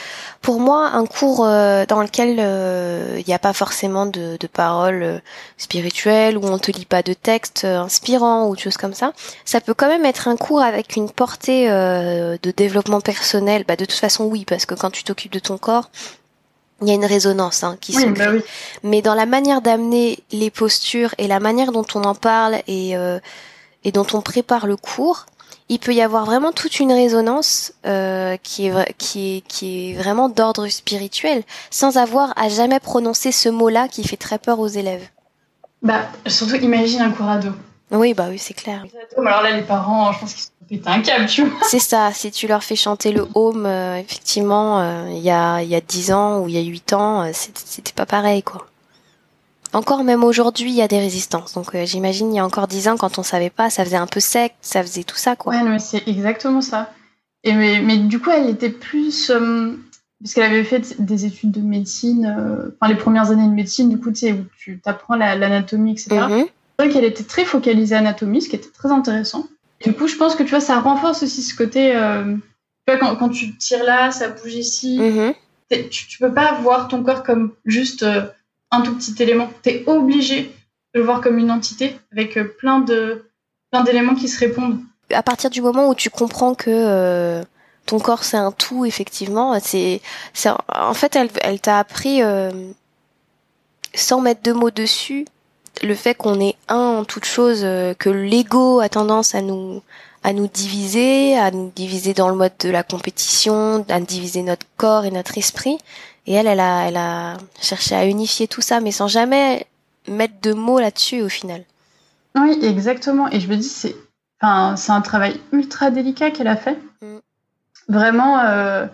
pour moi un cours euh, dans lequel euh, il n'y a pas forcément de, de paroles spirituelles, où on te lit pas de textes inspirants ou de choses comme ça. Ça peut quand même être un cours avec une portée de développement personnel. Bah, de toute façon, oui, parce que quand tu t'occupes de ton corps, il y a une résonance hein, qui se bah crée. Mais dans la manière d'amener les postures et la manière dont on en parle et, et dont on prépare le cours, il peut y avoir vraiment toute une résonance euh, qui, est, qui, est, qui est vraiment d'ordre spirituel, sans avoir à jamais prononcer ce mot-là qui fait très peur aux élèves. Bah, surtout, imagine un cours ado. Oui, bah oui, c'est clair. Alors là, les parents, je pense qu'ils sont pétés un câble, tu vois. C'est ça, si tu leur fais chanter le home, euh, effectivement, euh, il y, a, y a 10 ans ou il y a 8 ans, euh, c'était pas pareil, quoi. Encore même aujourd'hui, il y a des résistances. Donc j'imagine, il y a encore 10 ans, quand on savait pas, ça faisait un peu sec, ça faisait tout ça, quoi. Ouais, mais c'est exactement ça. Et mais, mais, du coup, elle était plus... parce qu'elle avait fait des études de médecine, enfin les premières années de médecine, du coup, tu sais, où tu apprends l'anatomie, etc vrai qu'elle était très focalisée anatomie, ce qui était très intéressant. Du coup, je pense que tu vois, ça renforce aussi ce côté. Euh, tu vois, quand, quand, tu tires là, ça bouge ici. Mm-hmm. Tu, tu, peux pas voir ton corps comme juste euh, un tout petit élément. Tu es obligé de le voir comme une entité avec euh, plein de plein d'éléments qui se répondent. À partir du moment où tu comprends que ton corps c'est un tout, effectivement, c'est en fait elle, t'a appris sans mettre de mots dessus le fait qu'on est un en toute chose, euh, que l'ego a tendance à nous à nous diviser, à nous diviser dans le mode de la compétition, à diviser notre corps et notre esprit. Et elle, elle a, elle a cherché à unifier tout ça, mais sans jamais mettre de mots là-dessus au final. Oui, exactement. Et je me dis, c'est, enfin, un travail ultra délicat qu'elle a fait. Mm. Vraiment. Euh...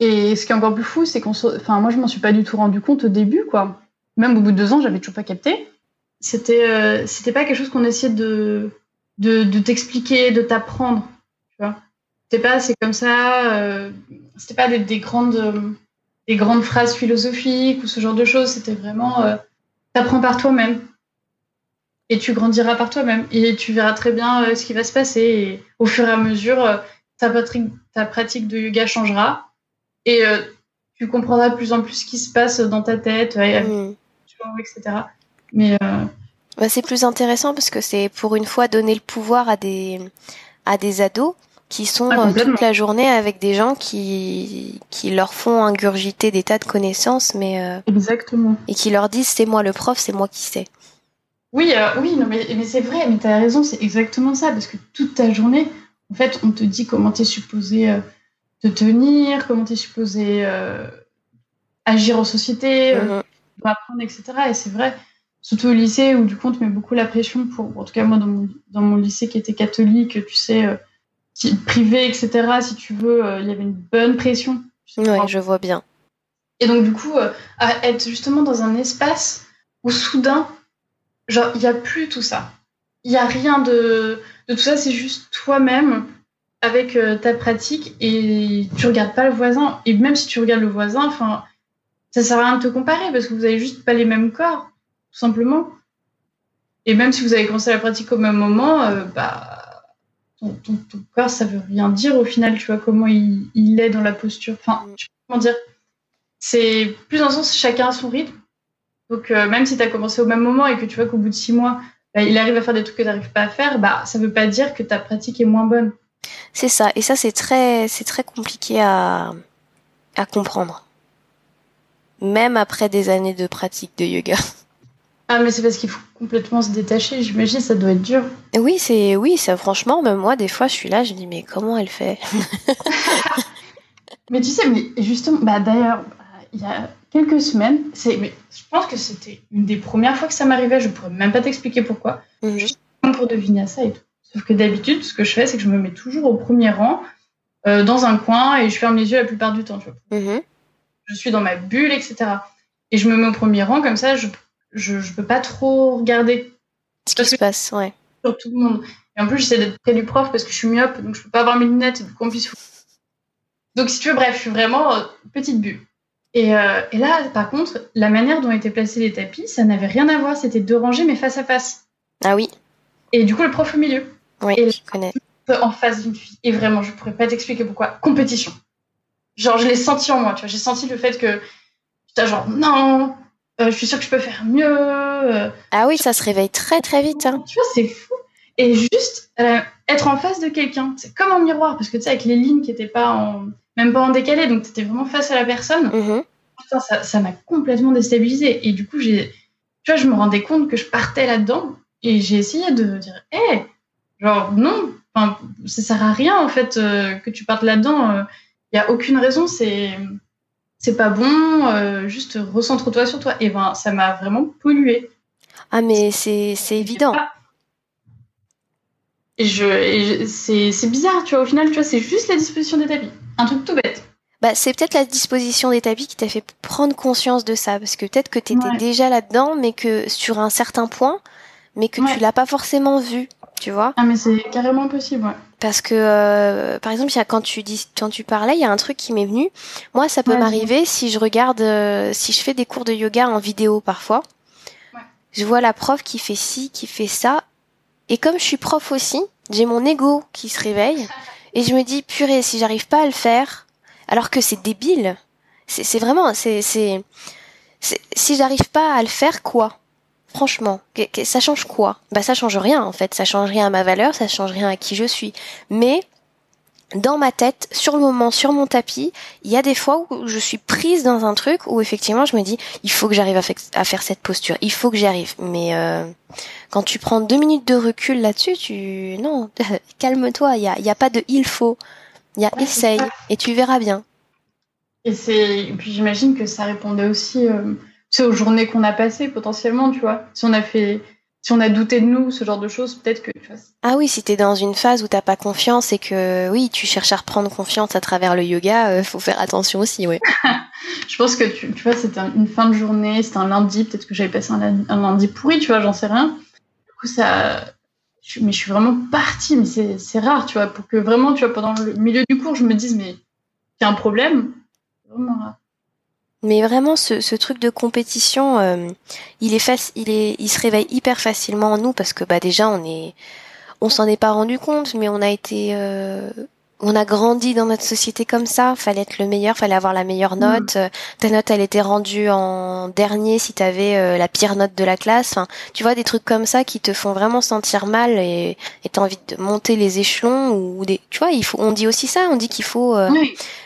Et ce qui est encore plus fou, c'est qu'on, enfin, moi, je m'en suis pas du tout rendu compte au début, quoi. Même au bout de deux ans, j'avais toujours pas capté c'était euh, c'était pas quelque chose qu'on essayait de de, de t'expliquer, de t'apprendre, tu vois. C'était pas c'est comme ça, euh, c'était pas des, des grandes des grandes phrases philosophiques ou ce genre de choses. C'était vraiment euh, t'apprends par toi-même et tu grandiras par toi-même et tu verras très bien euh, ce qui va se passer. Et au fur et à mesure, euh, ta, pratique, ta pratique de yoga changera et tu comprendras de plus en plus ce qui se passe dans ta tête, mmh. etc. Mais euh, bah, c'est plus intéressant parce que c'est pour une fois donner le pouvoir à des à des ados qui sont ah, euh, toute la journée avec des gens qui qui leur font ingurgiter des tas de connaissances, mais euh, exactement et qui leur disent c'est moi le prof, c'est moi qui sais. Oui, oui, non, mais, mais c'est vrai, mais tu as raison, c'est exactement ça, parce que toute ta journée, en fait, on te dit comment tu es supposé te tenir, comment tu es supposé agir en société, mm-hmm. apprendre, etc. Et c'est vrai, surtout au lycée où du coup on te met beaucoup la pression pour, en tout cas moi dans mon, dans mon lycée qui était catholique, tu sais, euh, privé, etc. Si tu veux, euh, il y avait une bonne pression. Oui, je vois bien. Et donc du coup, euh, à être justement dans un espace où soudain, genre il n'y a plus tout ça. Il n'y a rien de, de tout ça, c'est juste toi-même avec ta pratique et tu regardes pas le voisin. Et même si tu regardes le voisin, enfin, ça sert à rien de te comparer parce que vous avez juste pas les mêmes corps tout simplement. Et même si vous avez commencé la pratique au même moment, euh, bah, ton, corps, ça veut rien dire au final, tu vois, comment il, il est dans la posture. Enfin, tu sais comment dire C'est plus dans le sens, chacun a son rythme. Donc, euh, même si tu as commencé au même moment et que tu vois qu'au bout de six mois, bah, il arrive à faire des trucs que tu n'arrives pas à faire, bah, ça veut pas dire que ta pratique est moins bonne. C'est ça. Et ça, c'est très, c'est très compliqué à, à comprendre. Même après des années de pratique de yoga. Ah, mais c'est parce qu'il faut complètement se détacher. J'imagine ça doit être dur. Oui, c'est oui, ça franchement, même moi, des fois, je suis là, je me dis mais comment elle fait? Mais tu sais, mais justement, bah d'ailleurs, il y a quelques semaines, c'est, mais je pense que c'était une des premières fois que ça m'arrivait. Je pourrais même pas t'expliquer pourquoi. Mhm. Juste pour deviner ça et tout. Sauf que d'habitude, ce que je fais, c'est que je me mets toujours au premier rang, euh, dans un coin, et je ferme les yeux la plupart du temps. Tu vois. Mhm. Je suis dans ma bulle, etc. Et je me mets au premier rang, comme ça, je je ne peux pas trop regarder ce qui se passe, ouais. Sur tout le monde. Et en plus, j'essaie d'être près du prof parce que je suis myope, donc je peux pas avoir mes lunettes et qu'on puisse. Donc, si tu veux, bref, je suis vraiment euh, petite bulle. Et, euh, et, là, par contre, la manière dont étaient placés les tapis, ça n'avait rien à voir. C'était deux rangées, mais face à face. Ah oui. Et du coup, le prof au milieu. Oui, et je connais. En face d'une fille. Et vraiment, je pourrais pas t'expliquer pourquoi. Compétition. Genre, je l'ai senti en moi, tu vois. J'ai senti le fait que. Putain, genre, non, je suis sûre que je peux faire mieux. Euh. Ah oui, ça se réveille très très vite. Hein. Tu vois, c'est fou. Et juste euh, être en face de quelqu'un, c'est comme un miroir, parce que tu sais, avec les lignes qui n'étaient pas en, même pas en décalé, donc tu étais vraiment face à la personne. Mm-hmm. ça m'a complètement déstabilisée. Et du coup, j'ai, tu vois, je me rendais compte que je partais là-dedans et j'ai essayé de dire, hé, genre, non, ça sert à rien en fait que tu partes là-dedans. Il y a aucune raison. C'est c'est pas bon. juste recentre-toi sur toi. Et ben, ça m'a vraiment pollué. Ah mais c'est évident. Et je, c'est bizarre, tu vois. Au final, tu vois, c'est juste la disposition des tapis. Un truc tout bête. Bah, c'est peut-être la disposition des tapis qui t'a fait prendre conscience de ça, parce que peut-être que tu étais déjà là-dedans, mais que sur un certain point, mais que tu l'as pas forcément vu, tu vois. Ah, mais c'est carrément possible, ouais. Parce que, euh, par exemple, quand tu dis, quand tu parlais, il y a un truc qui m'est venu. Moi, ça peut m'arriver si je regarde, euh, si je fais des cours de yoga en vidéo parfois. Je vois la prof qui fait ci, qui fait ça, et comme je suis prof aussi, j'ai mon ego qui se réveille, et je me dis, purée, si j'arrive pas à le faire, alors que c'est débile. C'est vraiment, c'est, c'est, si j'arrive pas à le faire, quoi? Franchement, ça change quoi? Bah ça change rien en fait, ça change rien à ma valeur, ça change rien à qui je suis. Mais dans ma tête, sur le moment, sur mon tapis, il y a des fois où je suis prise dans un truc où effectivement je me dis il faut que j'arrive à, faire cette posture, il faut que j'y arrive. Mais euh, quand tu prends deux minutes de recul là-dessus, tu non, calme-toi, il y a, y a pas de il faut. Il y a essaye et tu verras bien. Et c'est puis j'imagine que ça répondait aussi euh, aux journées qu'on a passées potentiellement, tu vois. Si on a fait si on a douté de nous, ce genre de choses, peut-être que tu vois. Ah oui, si t'es dans une phase où t'as pas confiance et que oui, tu cherches à reprendre confiance à travers le yoga, euh, faut faire attention aussi, oui. je pense que tu, tu vois, c'était une fin de journée, c'était un lundi, peut-être que j'avais passé un, un, lundi pourri, tu vois, j'en sais rien. Du coup, ça, mais je suis vraiment partie, mais c'est rare, tu vois, pour que vraiment, tu vois, pendant le milieu du cours, je me dise, mais il y a un problème. Vraiment rare. Mais vraiment, ce, ce truc de compétition, euh, il est il est, il se réveille hyper facilement en nous parce que bah déjà on est, on s'en est pas rendu compte, mais on a été, euh, on a grandi dans notre société comme ça. Fallait être le meilleur, fallait avoir la meilleure mm. note. Euh, ta note, elle était rendue en dernier si t'avais euh, la pire note de la classe. tu vois des trucs comme ça qui te font vraiment sentir mal et t'as envie de monter les échelons ou des. Tu vois, il faut. On dit aussi ça. On dit qu'il faut euh,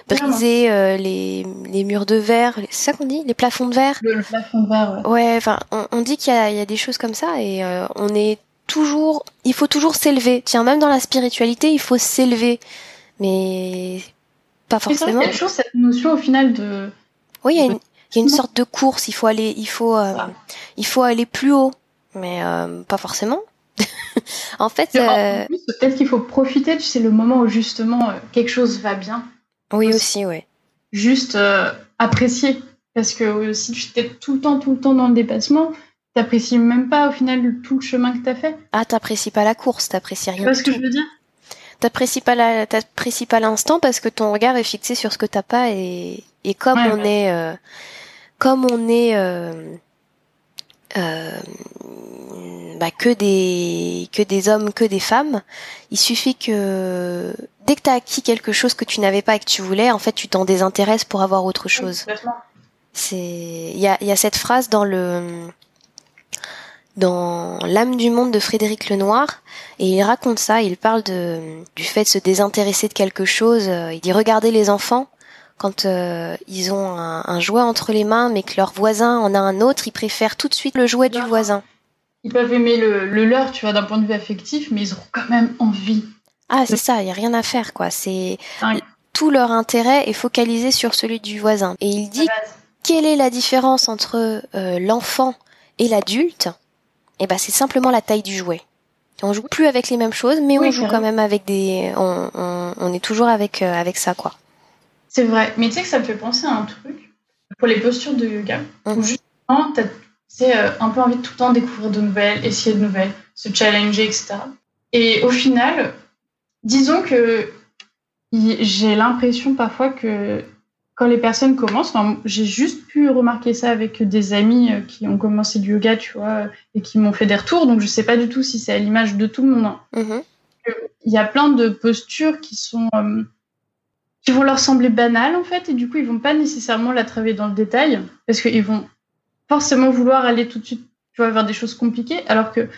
briser les, les murs de verre. C'est ça qu'on dit Les plafonds de verre? Le, plafond de verre. Ouais. Enfin, on, on, dit qu'il y a, il y a des choses comme ça et on est toujours. Il faut toujours s'élever. Tiens, même dans la spiritualité, il faut s'élever mais pas forcément. C'est toujours cette notion au final de. Oui, il y, a une, sorte de course. Il faut aller, il faut, euh, il faut aller plus haut, mais euh, pas forcément. en fait, euh, peut-être qu'il faut profiter. Tu sais, le moment où justement quelque chose va bien. Oui, aussi, oui. Juste apprécier, parce que si tu es tout le temps, tout le temps dans le dépassement, t'apprécies même pas au final tout le chemin que t'as fait. Ah, t'apprécies pas la course, t'apprécies rien. Tu vois ce que je veux dire? T'apprécies pas la, t'apprécies pas l'instant parce que ton regard est fixé sur ce que t'as pas et, et comme on est, euh, comme on est, euh, euh, bah, que des que des hommes, que des femmes, il suffit que dès que t'as acquis quelque chose que tu n'avais pas et que tu voulais, en fait, tu t'en désintéresses pour avoir autre chose. C'est il y a il y a cette phrase dans le dans L'âme du monde de Frédéric Lenoir et il raconte ça, il parle de, du fait de se désintéresser de quelque chose, il dit regardez les enfants quand euh, ils ont un, jouet entre les mains mais que leur voisin en a un autre, ils préfèrent tout de suite le jouet du voisin. Ils peuvent aimer le, leur, tu vois, d'un point de vue affectif, mais ils auront quand même envie. Ah, c'est ça, il y a rien à faire quoi, c'est tout leur intérêt est focalisé sur celui du voisin. Et il dit quelle est la différence entre euh, l'enfant et l'adulte? Et eh ben c'est simplement la taille du jouet. On joue plus avec les mêmes choses, mais on joue quand même avec des, on, est toujours avec euh, avec ça quoi. C'est vrai, mais tu sais que ça me fait penser à un truc pour les postures de yoga où mhm. justement t'as c'est euh, un peu envie de tout le temps découvrir de nouvelles, essayer de nouvelles, se challenger, etc. Et au final, disons que j'ai l'impression parfois que quand les personnes commencent, j'ai juste pu remarquer ça avec des amis euh, qui ont commencé du yoga, tu vois, et qui m'ont fait des retours, donc je sais pas du tout si c'est à l'image de tout le monde. Hein. Mm-hmm. Il y a plein de postures qui sont euh, qui vont leur sembler banales en fait, et du coup ils vont pas nécessairement la travailler dans le détail, parce qu'ils vont forcément vouloir aller tout de suite, tu vois, vers des choses compliquées, alors que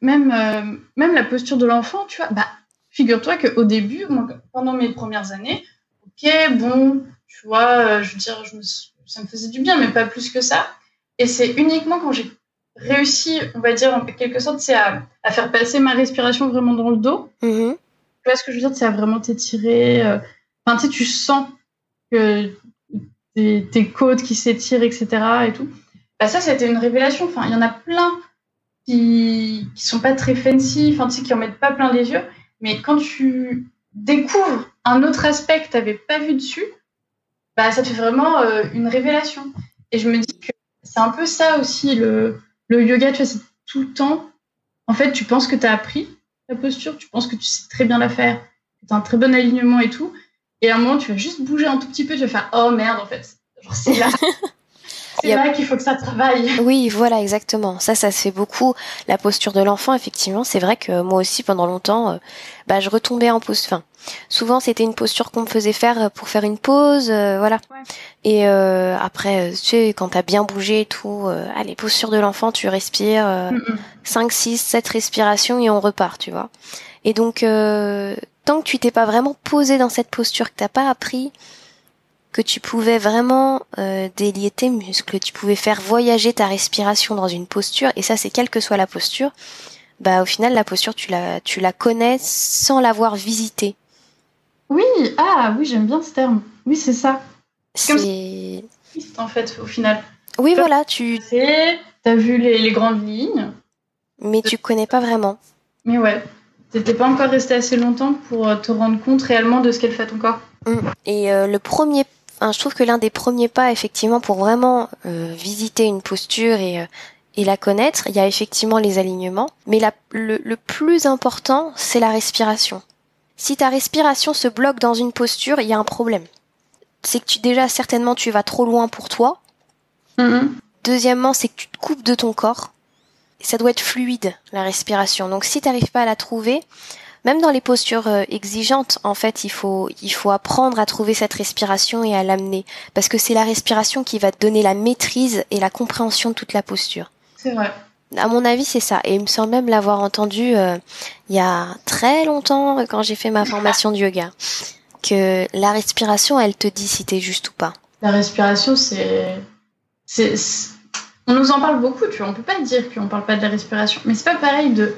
même euh, même la posture de l'enfant, tu vois, bah figure-toi qu'au début, pendant mes premières années, ok, bon, tu vois, euh, je veux dire, je me, ça me faisait du bien, mais pas plus que ça. Et c'est uniquement quand j'ai réussi, on va dire en quelque sorte, c'est à, à, faire passer ma respiration vraiment dans le dos, mm-hmm. vois ce que je veux dire, tu as vraiment t'étirer. Euh, enfin, tu sais, tu sens que tes, tes côtes qui s'étirent, etc. et tout. Bah, ça, c'était une révélation. Enfin, il y en a plein qui, qui sont pas très fancy, enfin, tu sais, qui en mettent pas plein les yeux. Mais quand tu découvres un autre aspect que tu n'avais pas vu dessus, bah, ça fait vraiment euh, une révélation. Et je me dis que c'est un peu ça aussi, le, le yoga, tu c'est tout le temps. En fait, tu penses que tu as appris la posture, tu penses que tu sais très bien la faire, que tu as un très bon alignement et tout. Et à un moment, tu vas juste bouger un tout petit peu, tu vas faire Oh merde, en fait. C'est là. C'est là qu'il faut que ça travaille. Oui, voilà, exactement. Ça, ça se fait beaucoup. La posture de l'enfant, effectivement, c'est vrai que moi aussi, pendant longtemps, euh, bah, je retombais en posture. Enfin, souvent, c'était une posture qu'on me faisait faire pour faire une pause, euh, voilà. Et euh, après, tu sais, quand t'as bien bougé et tout, allez, posture de l'enfant, tu respires 5, 6, 7 respirations et on repart, tu vois. Et donc, tant que tu t'es pas vraiment posé dans cette posture, que t'as pas appris que tu pouvais vraiment euh, délier tes muscles, tu pouvais faire voyager ta respiration dans une posture, et ça c'est quelle que soit la posture, bah au final la posture tu la, tu la connais sans l'avoir visitée. Oui, ah oui j'aime bien ce terme. Oui c'est ça. C'est en fait au final. Oui voilà tu. T'as vu les, les grandes lignes. Mais tu connais pas vraiment. Mais ouais. T'étais pas encore resté assez longtemps pour euh, te rendre compte réellement de ce qu'elle fait ton corps. Mmh. Et euh, le premier je trouve que l'un des premiers pas, effectivement, pour vraiment euh, visiter une posture et, euh, et la connaître, il y a effectivement les alignements. Mais la, le, le plus important, c'est la respiration. Si ta respiration se bloque dans une posture, il y a un problème. C'est que tu déjà certainement tu vas trop loin pour toi. Mm-hmm. Deuxièmement, c'est que tu te coupes de ton corps. ça doit être fluide la respiration. Donc si tu n'arrives pas à la trouver, même dans les postures euh, exigeantes, en fait, il faut, il faut apprendre à trouver cette respiration et à l'amener. Parce que c'est la respiration qui va te donner la maîtrise et la compréhension de toute la posture. C'est vrai. À mon avis, c'est ça. Et il me semble même l'avoir entendu euh, il y a très longtemps, quand j'ai fait ma formation de yoga, que la respiration, elle te dit si t'es juste ou pas. La respiration, c'est... c'est... On nous en parle beaucoup, tu vois. On peut pas dire qu'on parle pas de la respiration. Mais c'est pas pareil de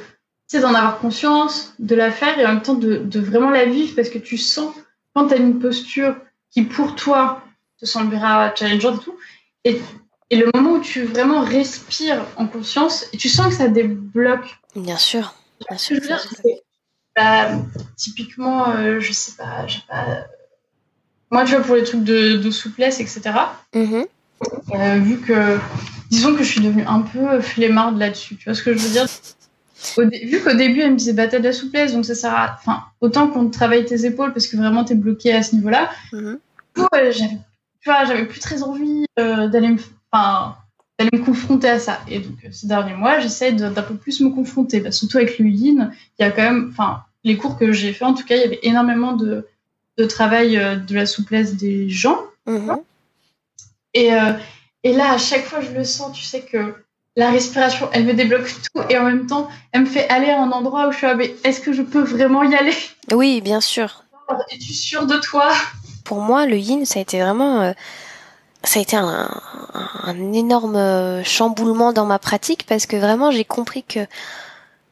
c'est d'en avoir conscience, de la faire et en même temps de, de vraiment la vivre parce que tu sens quand tu as une posture qui pour toi te semblera challengeante et tout, et, et, le moment où tu vraiment respires en conscience et tu sens que ça débloque. Bien sûr. Bien sûr. Je veux dire, bah, typiquement, euh, je sais pas, j'ai pas. Moi, tu vois, pour les trucs de, de souplesse, etc. Mm-hmm. Euh, vu que, disons que je suis devenue un peu flemmarde là-dessus. Tu vois ce que je veux dire? Vu qu'au début, elle me disait, bah, t'as de la souplesse, donc ça sert à. Enfin, autant qu'on travaille tes épaules parce que vraiment t'es bloqué à ce niveau-là. Mm j'avais, tu vois, j'avais plus très envie euh, d'aller me. Enfin, d'aller me confronter à ça. Et donc, euh, ces derniers mois, j'essaie d'un peu plus me confronter. Bah, surtout avec le yin, il y a quand même. Enfin, les cours que j'ai fait, en tout cas, il y avait énormément de, de travail euh, de la souplesse des gens. Mhm. Et, et là, à chaque fois, je le sens, tu sais que la respiration, elle me débloque tout et en même temps, elle me fait aller à un endroit où je suis ah, mais est-ce que je peux vraiment y aller? Oui, bien sûr. Es-tu sûre de toi? Pour moi, le yin, ça a été vraiment, euh, ça a été un, un, énorme euh, chamboulement dans ma pratique parce que vraiment, j'ai compris que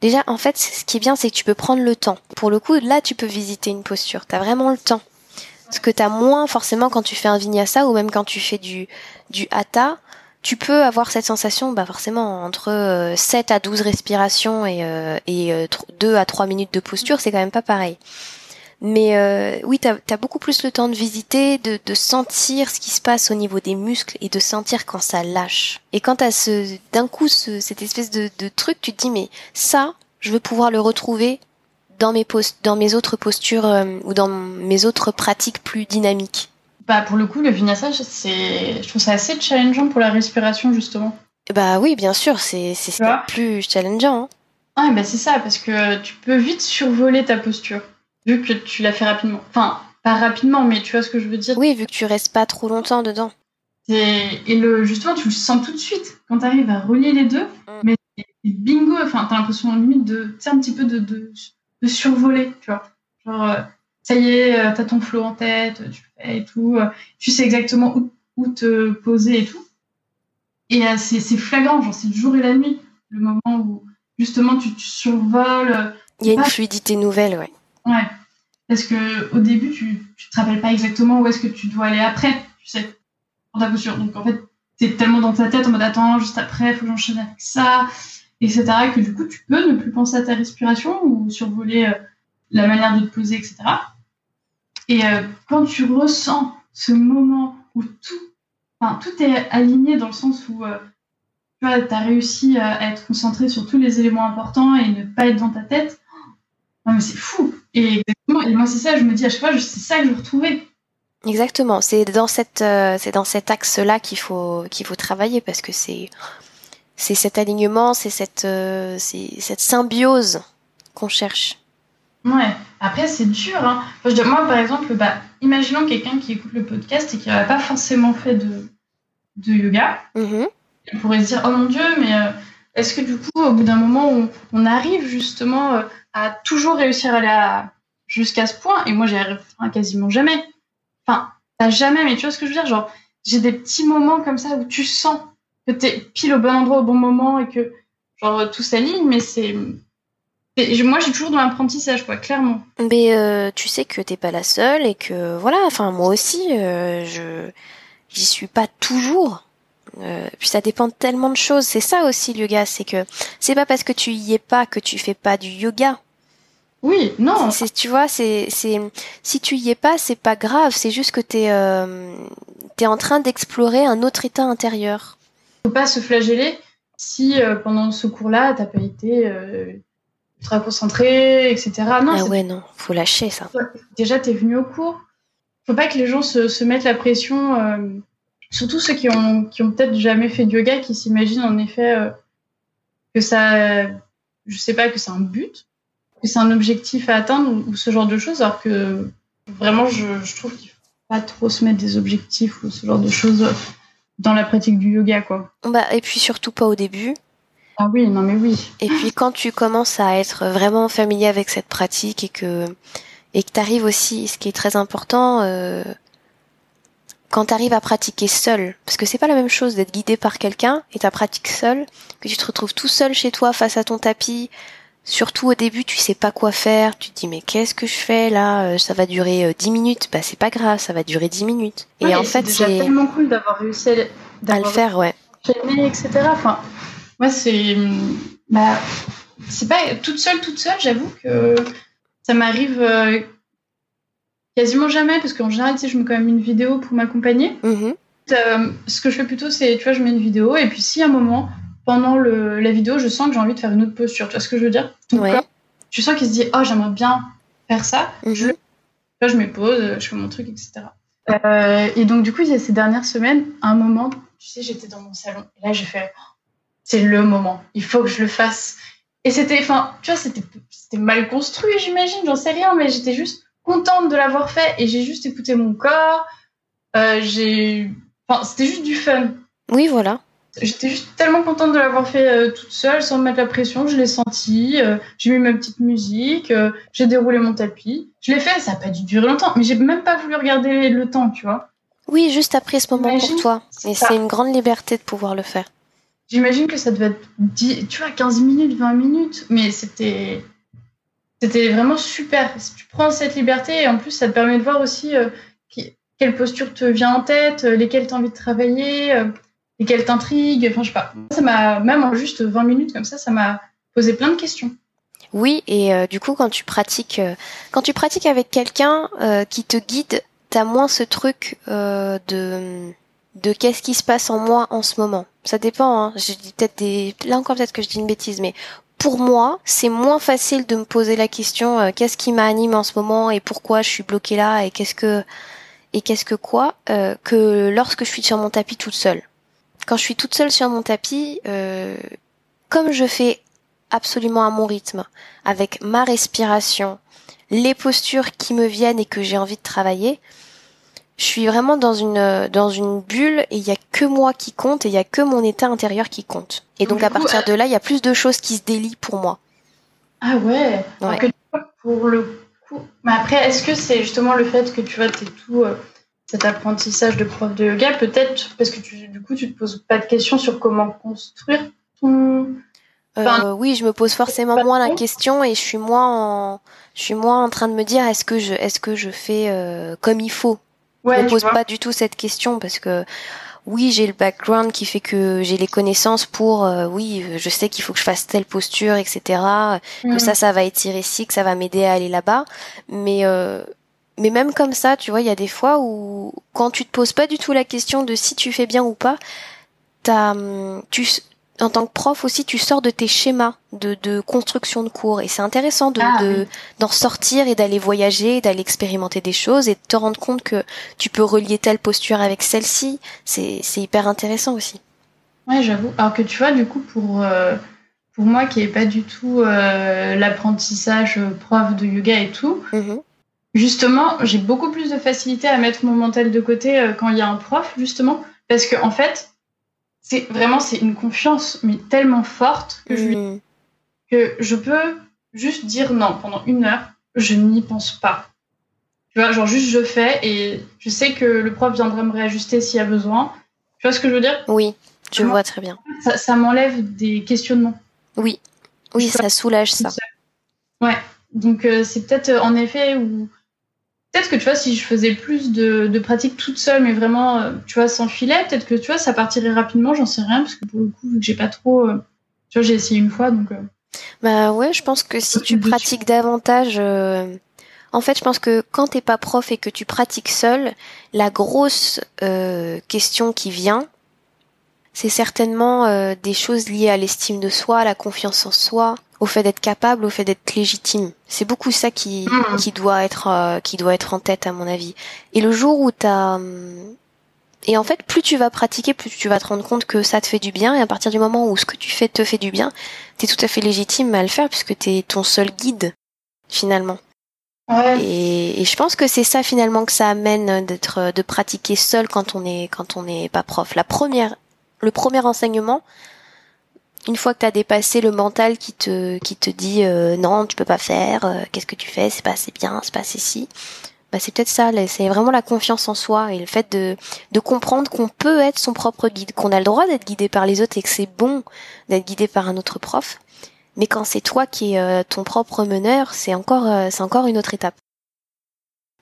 déjà, en fait, ce qui est bien, c'est que tu peux prendre le temps. Pour le coup, là, tu peux visiter une posture. T'as vraiment le temps. Ce que t'as moins forcément quand tu fais un vinyasa ou même quand tu fais du du hatha tu peux avoir cette sensation, bah forcément, entre 7 euh, à 12 respirations et, euh, et 2 euh, à 3 minutes de posture, c'est quand même pas pareil. Mais euh, oui, tu as, beaucoup plus le temps de visiter, de, sentir ce qui se passe au niveau des muscles et de sentir quand ça lâche. Et quand tu ce, d'un coup ce, cette espèce de, truc, tu te dis, mais ça, je veux pouvoir le retrouver dans mes, post dans mes autres postures ou dans mes autres pratiques plus dynamiques. Bah, pour le coup, le vinyasa, c'est, je trouve ça assez challengeant pour la respiration, justement. Bah oui, bien sûr, c'est, c'est plus challengeant. Hein. Ah, bah c'est ça, parce que tu peux vite survoler ta posture, vu que tu la fais rapidement. Enfin, pas rapidement, mais tu vois ce que je veux dire. Oui, vu que tu restes pas trop longtemps dedans. Et, et le, justement, tu le sens tout de suite quand tu arrives à relier les deux. Mm. Mais bingo, enfin, t'as l'impression limite de, un petit peu de, de, de survoler, tu vois. Genre, euh, ça y est, euh, t'as ton flow en tête, tu fais et tout, euh, tu sais exactement où, où te poser et tout. Et euh, c'est flagrant, genre c'est le jour et la nuit, le moment où justement tu, tu survoles. Il y a une fluidité nouvelle, ouais. Ouais. parce que au début, tu, tu te rappelles pas exactement où est-ce que tu dois aller après, tu sais, pour ta posture. Donc en fait, t'es tellement dans ta tête en mode attends, juste après, faut que j'enchaîne avec ça, etc. que du coup, tu peux ne plus penser à ta respiration ou survoler la manière de te poser, etc. Et euh, quand tu ressens ce moment où tout, enfin, tout est aligné dans le sens où euh, tu as réussi à être concentré sur tous les éléments importants et ne pas être dans ta tête, mais c'est fou. Et exactement, moi c'est ça, je me dis à chaque fois, c'est ça que je retrouver. Exactement, c'est dans cette, euh, c'est dans cet axe-là qu'il faut qu'il faut travailler parce que c'est c'est cet alignement, c'est cette c'est cette symbiose qu'on cherche. Ouais. Après c'est dur. Hein. moi par exemple, bah, imaginons quelqu'un qui écoute le podcast et qui n'aurait pas forcément fait de de yoga. Mm-hmm. Il pourrait se dire oh mon dieu, mais euh, est-ce que du coup au bout d'un moment on, on arrive justement à toujours réussir à aller jusqu'à ce point? Et moi j'y arrive quasiment jamais. Enfin, t'as jamais, mais tu vois ce que je veux dire? Genre, j'ai des petits moments comme ça où tu sens que t'es pile au bon endroit au bon moment et que, genre, tout s'aligne, mais c'est. Moi, j'ai toujours dans l'apprentissage, quoi, clairement. Mais euh, tu sais que t'es pas la seule et que, voilà, enfin, moi aussi, euh, je. J'y suis pas toujours. Euh, puis ça dépend tellement de choses. C'est ça aussi le yoga, c'est que c'est pas parce que tu y es pas que tu fais pas du yoga. Oui, non. C'est, tu vois, c'est, c'est, si tu y es pas, c'est pas grave. C'est juste que t'es, euh, t'es en train d'explorer un autre état intérieur. Faut pas se flageller si euh, pendant ce cours-là, t'as pas été ultra concentré, etc. Non. Ah ouais, non. Faut lâcher ça. Déjà, t'es venu au cours. Faut pas que les gens se, se mettent la pression. Euh, surtout ceux qui ont, qui ont peut-être jamais fait de yoga, qui s'imaginent en effet euh, que ça, je sais pas, que c'est un but c'est un objectif à atteindre ou, ce genre de choses, alors que vraiment, je, trouve qu'il faut pas trop se mettre des objectifs ou ce genre de choses dans la pratique du yoga, quoi. Bah, et puis surtout pas au début. Ah oui, non mais oui. Et puis quand tu commences à être vraiment familier avec cette pratique et que et que t'arrives aussi, ce qui est très important, euh, quand t'arrives à pratiquer seul, parce que c'est pas la même chose d'être guidé par quelqu'un et ta pratique seul, que tu te retrouves tout seul chez toi face à ton tapis, Surtout au début, tu sais pas quoi faire, tu te dis mais qu'est-ce que je fais là euh, Ça va durer 10 euh, minutes, bah c'est pas grave, ça va durer 10 minutes. et en fait, c'est tellement cool d'avoir réussi à, le faire, ouais. etc. Enfin, moi c'est bah c'est pas toute seule, toute seule. J'avoue que ça m'arrive euh, quasiment jamais parce qu'en général, tu sais, je mets quand même une vidéo pour m'accompagner. Mm-hmm. ce que je fais plutôt, c'est tu vois, je mets une vidéo et puis si à un moment pendant le, la vidéo, je sens que j'ai envie de faire une autre posture. Tu vois ce que je veux dire? Tu sens qu'il se dit, oh, j'aimerais bien faire ça. Mhm. je, là, je me pose, je fais mon truc, etc. Euh, et donc, du coup, il y a ces dernières semaines, un moment, tu sais, j'étais dans mon salon. Et là, j'ai fait, c'est le moment. Il faut que je le fasse. Et c'était, enfin, tu vois, c'était, mal construit, j'imagine, j'en sais rien, mais j'étais juste contente de l'avoir fait et j'ai juste écouté mon corps. Euh, j'ai, enfin, c'était juste du fun. Oui, voilà. J'étais juste tellement contente de l'avoir fait euh, toute seule, sans me mettre la pression. Je l'ai senti, euh, j'ai mis ma petite musique, j'ai déroulé mon tapis. Je l'ai fait, ça n'a pas dû durer longtemps, mais j'ai même pas voulu regarder le temps, tu vois. Oui, juste après ce moment pour toi. Et c'est une grande liberté de pouvoir le faire. J'imagine que ça devait être, 10, tu vois, 15 minutes, 20 minutes, mais c'était c'était vraiment super. Tu prends cette liberté et en plus, ça te permet de voir aussi quelle posture te vient en tête, lesquelles tu as envie de travailler et qu'elle t'intrigue. Enfin, je sais pas. Ça m'a, même en juste 20 minutes comme ça, ça m'a posé plein de questions. Oui, et euh, du coup, quand tu pratiques, euh, quand tu pratiques avec quelqu'un euh, qui te guide, t'as moins ce truc de de qu'est-ce qui se passe en moi en ce moment. Ça dépend. Hein. Je dis peut-être des, là encore peut-être que je dis une bêtise, mais pour moi, c'est moins facile de me poser la question qu'est-ce qui m'anime en ce moment et pourquoi je suis bloquée là et qu'est-ce que et qu'est-ce que quoi que lorsque je suis sur mon tapis toute seule quand je suis toute seule sur mon tapis, euh, comme je fais absolument à mon rythme, avec ma respiration, les postures qui me viennent et que j'ai envie de travailler, je suis vraiment dans une dans une bulle et il y a que moi qui compte et il y a que mon état intérieur qui compte. Et donc, à partir euh, de là, il y a plus de choses qui se délient pour moi. Ah ouais. pour le coup, mais après, est-ce que c'est justement le fait que tu vois, t'es tout euh, cet apprentissage de prof de yoga, peut-être parce que tu, du coup, tu te poses pas de questions sur comment construire ton, oui, je me pose forcément moins la question et je suis moins en, je suis moins en train de me dire est-ce que je, est-ce que je fais comme il faut? Ouais, je me pose pas du tout cette question parce que oui, j'ai le background qui fait que j'ai les connaissances pour, euh, oui, je sais qu'il faut que je fasse telle posture, etc. Que mm. ça, ça va étirer ici, que ça va m'aider à aller là-bas. Mais euh, mais même comme ça, tu vois, il y a des fois où quand tu te poses pas du tout la question de si tu fais bien ou pas, t'as, hum, tu, en tant que prof aussi, tu sors de tes schémas de, de construction de cours et c'est intéressant de, ah d'en sortir et d'aller voyager, d'aller expérimenter des choses et de te rendre compte que tu peux relier telle posture avec celle-ci. C'est, c'est hyper intéressant aussi. Ouais, j'avoue. Alors que tu vois, du coup, pour euh, pour moi qui est pas du tout euh, l'apprentissage prof de yoga et tout, mm-hmm. justement, j'ai beaucoup plus de facilité à mettre mon mental de côté euh, quand il y a un prof, justement, parce que en fait c'est vraiment c'est une confiance mais tellement forte que je mm. que je peux juste dire non pendant une heure je n'y pense pas. Tu vois genre juste je fais et je sais que le prof viendra me réajuster s'il y a besoin. Tu vois ce que je veux dire? Oui je vois très bien. Ça, m'enlève des questionnements. Oui. Oui ça soulage ça. Ouais. Donc euh, c'est peut-être euh, en effet où peut-être que tu vois, si je faisais plus de, de pratiques toute seule, mais vraiment, euh, tu vois, sans filet, peut-être que tu vois, ça partirait rapidement, j'en sais rien, parce que pour le coup, vu que j'ai pas trop. Euh, tu vois, j'ai essayé une fois, donc. Euh, bah ouais, je pense que si tu pratiques davantage. En fait, je pense que quand t'es pas prof et que tu pratiques seul, la grosse question qui vient, c'est certainement des choses liées à l'estime de soi, à la confiance en soi, au fait d'être capable, au fait d'être légitime. C'est beaucoup ça qui, mm. qui doit être euh, qui doit être en tête à mon avis. Et le jour où t'as hum, et en fait, plus tu vas pratiquer, plus tu vas te rendre compte que ça te fait du bien. Et à partir du moment où ce que tu fais te fait du bien, t'es tout à fait légitime à le faire puisque t'es ton seul guide finalement. Ouais. Et, et, je pense que c'est ça finalement que ça amène d'être de pratiquer seul quand on est quand on n'est pas prof. La première, le premier enseignement, une fois que tu as dépassé le mental qui te qui te dit euh, non tu peux pas faire euh, qu'est-ce que tu fais c'est pas assez bien c'est pas assez si bah c'est peut-être ça c'est vraiment la confiance en soi et le fait de de comprendre qu'on peut être son propre guide qu'on a le droit d'être guidé par les autres et que c'est bon d'être guidé par un autre prof. Mais quand c'est toi qui es euh, ton propre meneur c'est encore c'est encore une autre étape.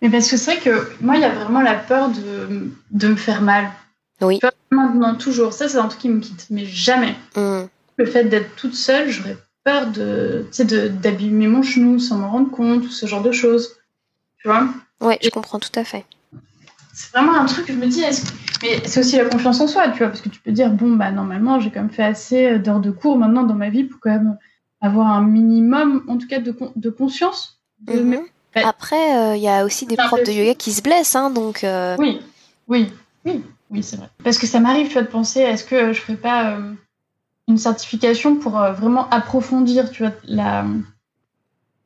Mais parce que c'est vrai que moi il y a vraiment la peur de de me faire mal oui maintenant toujours ça c'est un truc qui me quitte mais jamais mmh le fait d'être toute seule, j'aurais peur de, d'abîmer mon genou sans m'en rendre compte, ou ce genre de choses. Tu vois? Ouais, je comprends tout à fait. C'est vraiment un truc que je me dis, mais c'est aussi la confiance en soi, tu vois, parce que tu peux dire, bon, bah normalement, j'ai quand même fait assez d'heures de cours maintenant dans ma vie pour quand même avoir un minimum, en tout cas, de, de conscience. Mhm. Après, euh, il y a aussi des profs de yoga qui se blessent, hein, donc. Euh, oui, oui, oui, oui, c'est vrai. Parce que ça m'arrive, tu vois, de penser, est-ce que je ferais pas euh, une certification pour euh, vraiment approfondir, tu vois, la,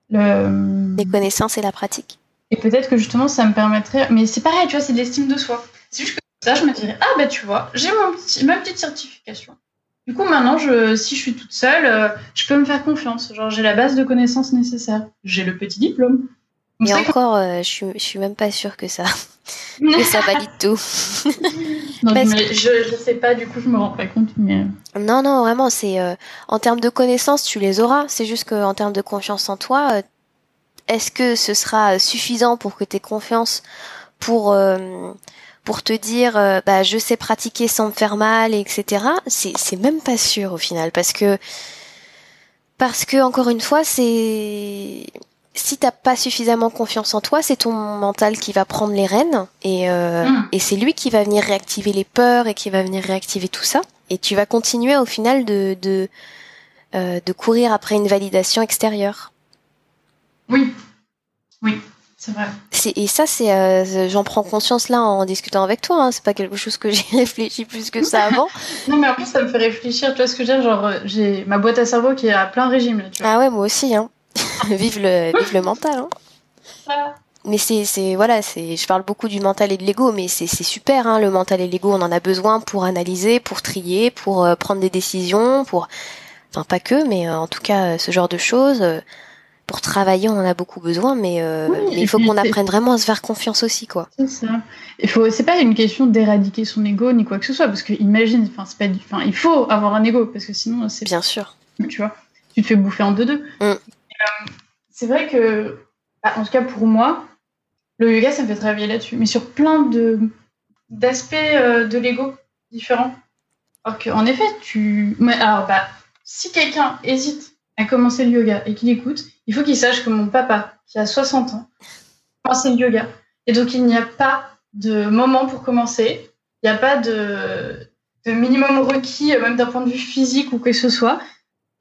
le... les connaissances et la pratique. Et peut-être que justement, ça me permettrait. Mais c'est pareil, tu vois, c'est de l'estime de soi. C'est juste que ça, je me dirais, ah bah tu vois, j'ai mon petit, ma petite certification. Du coup, maintenant, je, si je suis toute seule, euh, je peux me faire confiance. Genre, j'ai la base de connaissances nécessaires. J'ai le petit diplôme. Et encore, euh, je, suis, je suis même pas sûre que ça, que ça valide tout. non, je, je sais pas, du coup, je me rends pas compte. Mais... Non, non, vraiment, c'est euh, en termes de connaissances, tu les auras. C'est juste qu'en termes de confiance en toi, euh, est-ce que ce sera suffisant pour que tu aies confiance pour pour te dire, bah, je sais pratiquer sans me faire mal, etc. C'est c'est même pas sûr au final, parce que parce que encore une fois, c'est si t'as pas suffisamment confiance en toi, c'est ton mental qui va prendre les rênes et, euh, mm. et c'est lui qui va venir réactiver les peurs et qui va venir réactiver tout ça. Et tu vas continuer au final de de, euh, de courir après une validation extérieure. Oui, oui, c'est vrai. Et ça, c'est, euh, j'en prends conscience là en discutant avec toi. Hein. C'est pas quelque chose que j'ai réfléchi plus que ça avant. non, mais en plus, ça me fait réfléchir. Tu vois ce que je veux dire? Genre, j'ai ma boîte à cerveau qui est à plein régime. Là, tu vois. Ah ouais, moi aussi. Hein. vive le, vive le mental. Hein. Mais c'est, c'est, voilà, c'est, je parle beaucoup du mental et de l'ego, mais c'est, c'est super, hein, le mental et l'ego, on en a besoin pour analyser, pour trier, pour euh, prendre des décisions, pour, enfin pas que, mais euh, en tout cas euh, ce genre de choses. pour travailler, on en a beaucoup besoin, mais, mais il faut qu'on apprenne vraiment à se faire confiance aussi, quoi. C'est ça. Il faut, c'est pas une question d'éradiquer son ego ni quoi que ce soit, parce que imagine, enfin c'est pas, enfin il faut avoir un ego parce que sinon c'est. Bien sûr tu vois. Tu te fais bouffer en deux-deux. Mm. Euh, c'est vrai que, bah, en tout cas pour moi, le yoga, ça me fait travailler là-dessus, mais sur plein de d'aspects euh, de l'ego différents. Alors qu'en effet, tu. Alors, bah, si quelqu'un hésite à commencer le yoga et qu'il écoute, il faut qu'il sache que mon papa, qui a 60 ans, a commencé le yoga. Et donc, il n'y a pas de moment pour commencer. Il n'y a pas de, minimum requis, euh, même d'un point de vue physique ou que ce soit.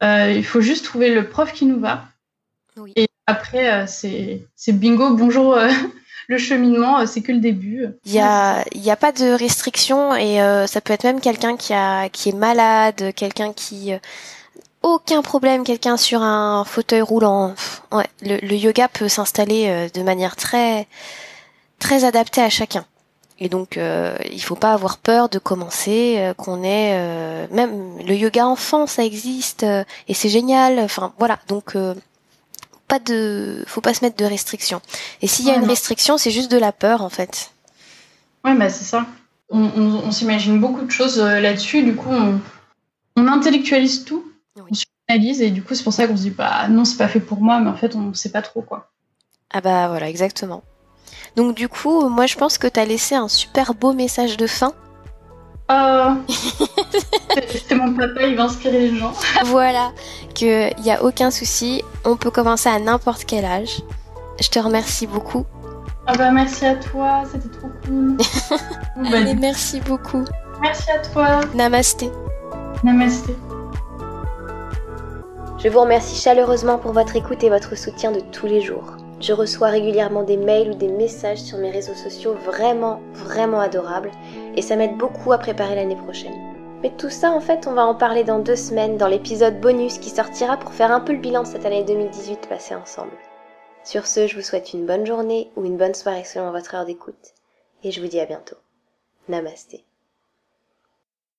Il faut juste trouver le prof qui nous va. Oui. Et après, euh, c'est c'est bingo, bonjour. euh, le cheminement, euh, c'est que le début. Il y a, il y a pas de restriction et euh, ça peut être même quelqu'un qui a, qui est malade, quelqu'un qui, euh, aucun problème, quelqu'un sur un fauteuil roulant. Pff, ouais, le, le yoga peut s'installer euh, de manière très, très adaptée à chacun. Et donc, euh, il faut pas avoir peur de commencer, euh, qu'on ait euh, même le yoga enfant, ça existe euh, et c'est génial. Enfin, voilà. Donc, euh, pas de, faut pas se mettre de restrictions. Et s'il y a Ouais, une non. restriction, c'est juste de la peur en fait. Ouais, bah c'est ça. On, on- on s'imagine beaucoup de choses euh, là-dessus. Du coup, on, on intellectualise tout, Oui. on suranalyse, et du coup, c'est pour ça qu'on se dit, bah non, c'est pas fait pour moi, mais en fait, on sait pas trop quoi. Ah bah voilà, exactement. Donc du coup, moi je pense que t'as laissé un super beau message de fin. Euh... c'est mon papa, il va inspirer les gens. voilà, que y a aucun souci, on peut commencer à n'importe quel âge. Je te remercie beaucoup. Ah bah merci à toi, c'était trop cool. Bon, bah, Allez, merci beaucoup. merci à toi. Namasté. Namasté. Je vous remercie chaleureusement pour votre écoute et votre soutien de tous les jours. Je reçois régulièrement des mails ou des messages sur mes réseaux sociaux vraiment, vraiment adorables et ça m'aide beaucoup à préparer l'année prochaine. Mais tout ça, en fait, on va en parler dans deux semaines dans l'épisode bonus qui sortira pour faire un peu le bilan de cette année 2018 passée ensemble. Sur ce, je vous souhaite une bonne journée ou une bonne soirée selon votre heure d'écoute et je vous dis à bientôt. Namasté.